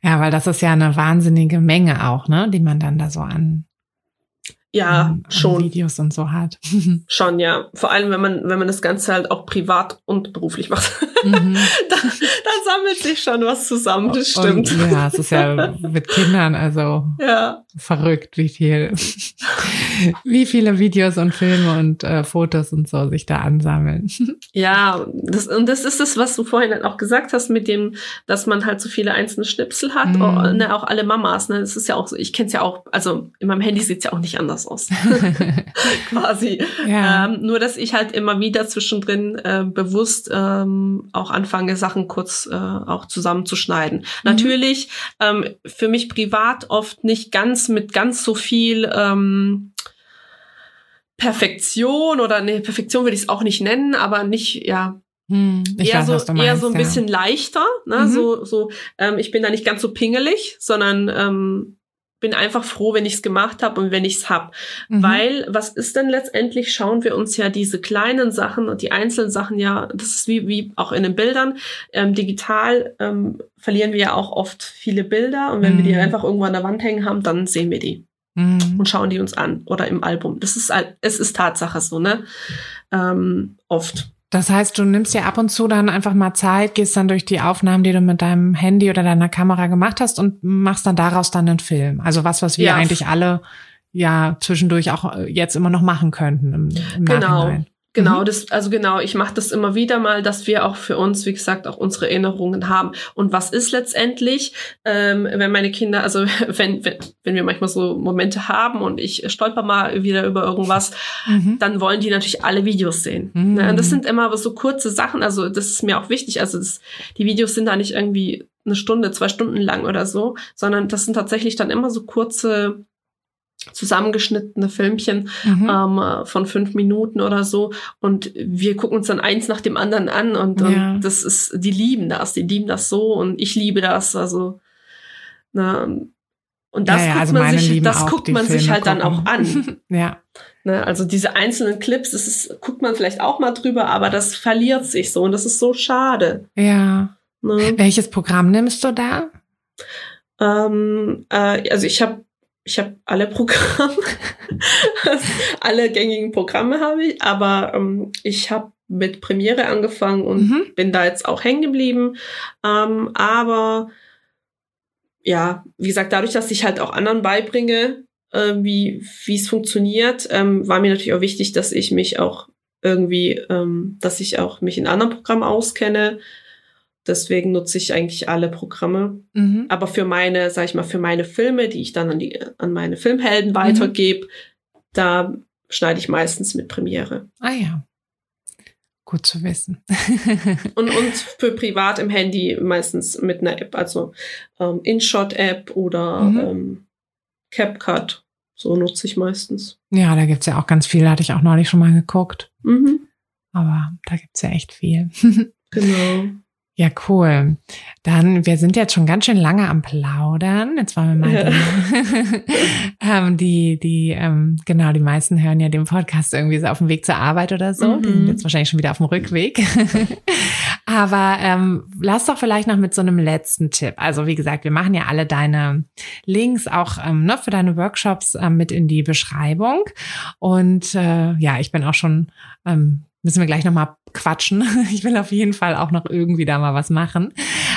Ja, weil das ist ja eine wahnsinnige Menge auch, ne, die man dann da so an, ja, an, an schon. Videos und so hat. Schon, ja. Vor allem, wenn man, wenn man das Ganze halt auch privat und beruflich macht. Mhm. da, da sammelt sich schon was zusammen, das stimmt. Und, ja, es ist ja mit Kindern, also ja, verrückt, wie viel, wie viele Videos und Filme und äh, Fotos und so sich da ansammeln. ja, das, und das ist das, was du vorhin halt auch gesagt hast, mit dem, dass man halt so viele einzelne Schnipsel hat, Mhm. oh, ne, auch alle Mamas, ne, das ist ja auch so, ich kenne es ja auch, also in meinem Handy sieht's ja auch nicht anders aus, quasi. ja. Ähm, nur, dass ich halt immer wieder zwischendrin äh, bewusst ähm, auch anfange, Sachen kurz äh, auch zusammenzuschneiden. Natürlich ähm, für mich privat oft nicht ganz mit ganz so viel ähm, Perfektion oder nee, Perfektion würde ich es auch nicht nennen, aber nicht, ja, Hm, eher weiß, so du eher meinst, so ein ja. bisschen leichter, ne? Mhm. So so ähm, ich bin da nicht ganz so pingelig, sondern ähm, bin einfach froh, wenn ich es gemacht habe und wenn ich es hab. Mhm. Weil, was ist denn letztendlich? Schauen wir uns ja diese kleinen Sachen und die einzelnen Sachen ja, das ist wie, wie auch in den Bildern. Ähm, digital ähm, verlieren wir ja auch oft viele Bilder und wenn wir die Mhm. einfach irgendwo an der Wand hängen haben, dann sehen wir die Mhm. und schauen die uns an oder im Album. Das ist, es ist Tatsache so, ne? Ähm, oft. Das heißt, du nimmst dir ab und zu dann einfach mal Zeit, gehst dann durch die Aufnahmen, die du mit deinem Handy oder deiner Kamera gemacht hast und machst dann daraus dann einen Film. Also was, was wir Ja. eigentlich alle ja zwischendurch auch äh, jetzt immer noch machen könnten im, im Genau. Nachhinein. Genau, Mhm. das, also genau, ich mache das immer wieder mal, dass wir auch für uns, wie gesagt, auch unsere Erinnerungen haben. Und was ist letztendlich, ähm, wenn meine Kinder, also wenn, wenn, wenn wir manchmal so Momente haben und ich stolper mal wieder über irgendwas, Mhm. dann wollen die natürlich alle Videos sehen. Mhm. Ne? Und das sind immer so kurze Sachen, also das ist mir auch wichtig. Also das, die Videos sind da nicht irgendwie eine Stunde, zwei Stunden lang oder so, sondern das sind tatsächlich dann immer so kurze zusammengeschnittene Filmchen, Mhm. ähm, äh, von fünf Minuten oder so. Und wir gucken uns dann eins nach dem anderen an und, Ja. und das ist, die lieben das, die lieben das so und ich liebe das. Also, ne, und das Ja, ja, guckt also man sich, lieben das guckt man sich Filme halt dann auch gucken. an. ja. Ne? Also diese einzelnen Clips, das ist, guckt man vielleicht auch mal drüber, aber das verliert sich so und das ist so schade. Ja. Ne? Welches Programm nimmst du da? Ähm, äh, also ich habe ich habe alle Programme, alle gängigen Programme habe ich, aber ähm, ich habe mit Premiere angefangen und Mhm. bin da jetzt auch hängen geblieben. Ähm, aber ja, wie gesagt, dadurch, dass ich halt auch anderen beibringe, äh, wie wie es funktioniert, ähm, war mir natürlich auch wichtig, dass ich mich auch irgendwie, ähm, dass ich auch mich in anderen Programmen auskenne. Deswegen nutze ich eigentlich alle Programme. Mhm. Aber für meine, sag ich mal, für meine Filme, die ich dann an, die, an meine Filmhelden weitergebe, da schneide ich meistens mit Premiere. Ah ja. Gut zu wissen. Und, und für privat im Handy meistens mit einer App, also ähm, InShot-App oder Mhm. ähm, CapCut. So nutze ich meistens. ja, da gibt's ja auch ganz viel, hatte ich auch neulich schon mal geguckt. Mhm, Aber da gibt's ja echt viel. genau. Ja, cool. Dann, wir sind jetzt schon ganz schön lange am Plaudern. Jetzt wollen wir mal Ja. die, ähm, die, die, ähm, genau, die meisten hören ja den Podcast irgendwie so auf dem Weg zur Arbeit oder so. Die sind Mhm. jetzt wahrscheinlich schon wieder auf dem Rückweg. Aber ähm, lass doch vielleicht noch mit so einem letzten Tipp. Also wie gesagt, wir machen ja alle deine Links auch ähm, ne, für deine Workshops ähm, mit in die Beschreibung. Und äh, ja, ich bin auch schon ähm, müssen wir gleich nochmal quatschen. Ich will auf jeden Fall auch noch irgendwie da mal was machen.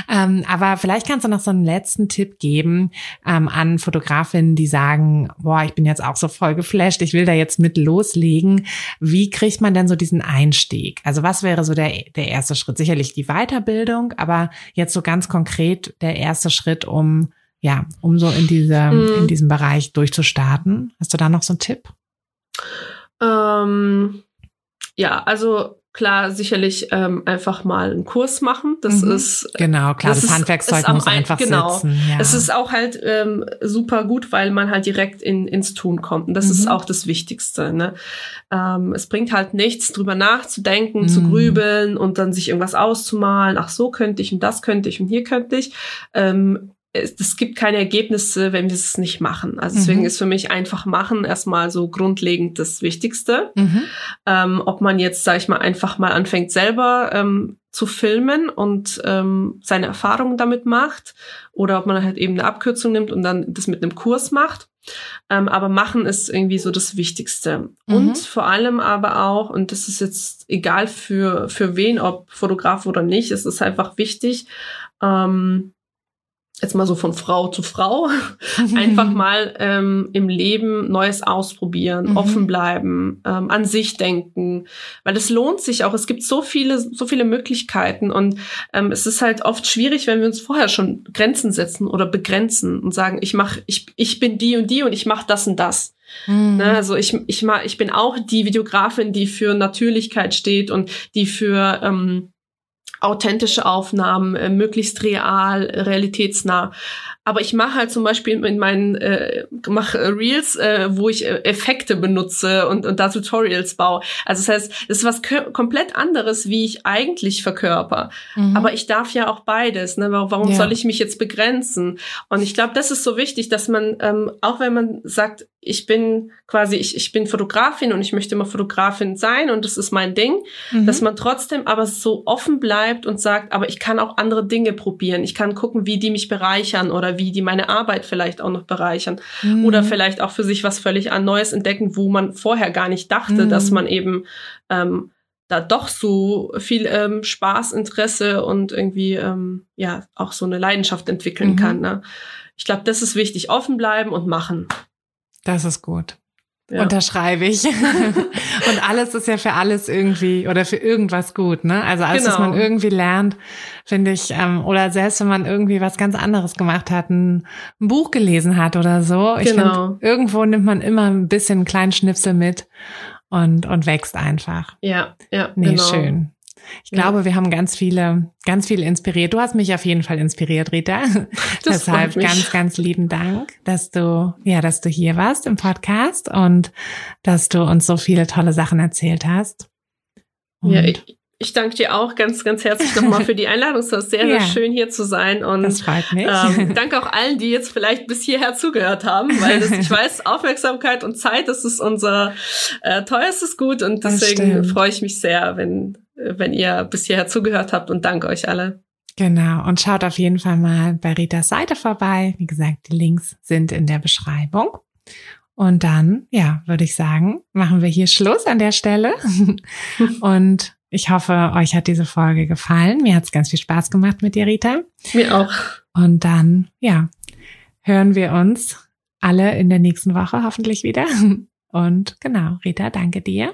Ähm, aber vielleicht kannst du noch so einen letzten Tipp geben ähm, an Fotografinnen, die sagen, boah, ich bin jetzt auch so voll geflasht, ich will da jetzt mit loslegen. Wie kriegt man denn so diesen Einstieg? Also was wäre so der, der erste Schritt? Sicherlich die Weiterbildung, aber jetzt so ganz konkret der erste Schritt, um ja, um so in, diese, Mhm. in diesem Bereich durchzustarten. Hast du da noch so einen Tipp? Ähm, ja, also klar, sicherlich ähm, einfach mal einen Kurs machen. Das Mhm. ist Genau, klar, Das das, Handwerkszeug muss ein- einfach genau. sitzen. Ja. Es ist auch halt ähm, super gut, weil man halt direkt in, ins Tun kommt. Und das Mhm. ist auch das Wichtigste. Ne? Ähm, es bringt halt nichts, drüber nachzudenken, zu Mhm. grübeln und dann sich irgendwas auszumalen. Ach, so könnte ich und das könnte ich und hier könnte ich. Ähm, es gibt keine Ergebnisse, wenn wir es nicht machen. Also deswegen mhm. ist für mich einfach machen erstmal so grundlegend das Wichtigste. Mhm. Ähm, ob man jetzt, sag ich mal, einfach mal anfängt selber ähm, zu filmen und ähm, seine Erfahrungen damit macht oder ob man halt eben eine Abkürzung nimmt und dann das mit einem Kurs macht. Ähm, aber machen ist irgendwie so das Wichtigste. Mhm. Und vor allem aber auch, und das ist jetzt egal für, für wen, ob Fotograf oder nicht, es ist einfach wichtig, ähm, jetzt mal so von Frau zu Frau, einfach mal ähm, im Leben Neues ausprobieren, mhm. offen bleiben, ähm, an sich denken, weil es lohnt sich auch. Es gibt so viele, so viele Möglichkeiten und ähm, es ist halt oft schwierig, wenn wir uns vorher schon Grenzen setzen oder begrenzen und sagen, ich mach, ich, ich bin die und die und ich mache das und das. Mhm. Ne, also ich, ich, mach, ich bin auch die Videografin, die für Natürlichkeit steht und die für ähm, authentische Aufnahmen, äh, möglichst real, realitätsnah. Aber ich mache halt zum Beispiel in meinen äh, mache Reels, äh, wo ich äh, Effekte benutze und, und da Tutorials baue. Also das heißt, das ist was komplett anderes, wie ich eigentlich verkörper. Mhm. Aber ich darf ja auch beides. Ne? Warum ja. soll ich mich jetzt begrenzen? Und ich glaube, das ist so wichtig, dass man, ähm, auch wenn man sagt, ich bin quasi, ich, ich bin Fotografin und ich möchte immer Fotografin sein und das ist mein Ding, mhm. dass man trotzdem aber so offen bleibt und sagt, aber ich kann auch andere Dinge probieren. Ich kann gucken, wie die mich bereichern oder wie die meine Arbeit vielleicht auch noch bereichern mhm. oder vielleicht auch für sich was völlig Neues entdecken, wo man vorher gar nicht dachte, mhm. dass man eben ähm, da doch so viel ähm, Spaß, Interesse und irgendwie ähm, ja auch so eine Leidenschaft entwickeln mhm. kann. Ne? Ich glaube, das ist wichtig. Offen bleiben und machen. Das ist gut. Ja. Unterschreibe ich. und alles ist ja für alles irgendwie oder für irgendwas gut, ne? Also alles, genau. was man irgendwie lernt, finde ich, ähm, oder selbst wenn man irgendwie was ganz anderes gemacht hat, ein, ein Buch gelesen hat oder so. Ich genau. Find, irgendwo nimmt man immer ein bisschen einen kleinen Schnipsel mit und, und wächst einfach. Ja, ja. Nee, genau. schön. Ich glaube, ja. wir haben ganz viele, ganz viele inspiriert. Du hast mich auf jeden Fall inspiriert, Rita. Das Deshalb ganz, ganz lieben Dank, dass du, ja, dass du hier warst im Podcast und dass du uns so viele tolle Sachen erzählt hast. Und ja, ich, ich danke dir auch ganz, ganz herzlich nochmal für die Einladung. Es war sehr, ja, sehr schön hier zu sein. Und das freut mich. Ähm, danke auch allen, die jetzt vielleicht bis hierher zugehört haben, weil das, ich weiß, Aufmerksamkeit und Zeit, das ist unser äh, teuerstes Gut. Und deswegen freue ich mich sehr, wenn wenn ihr bis hierher zugehört habt und danke euch alle. Genau. Und schaut auf jeden Fall mal bei Ritas Seite vorbei. Wie gesagt, die Links sind in der Beschreibung. Und dann, ja, würde ich sagen, machen wir hier Schluss an der Stelle. und ich hoffe, euch hat diese Folge gefallen. Mir hat es ganz viel Spaß gemacht mit dir, Rita. Mir auch. Und dann, ja, hören wir uns alle in der nächsten Woche hoffentlich wieder. Und genau, Rita, danke dir.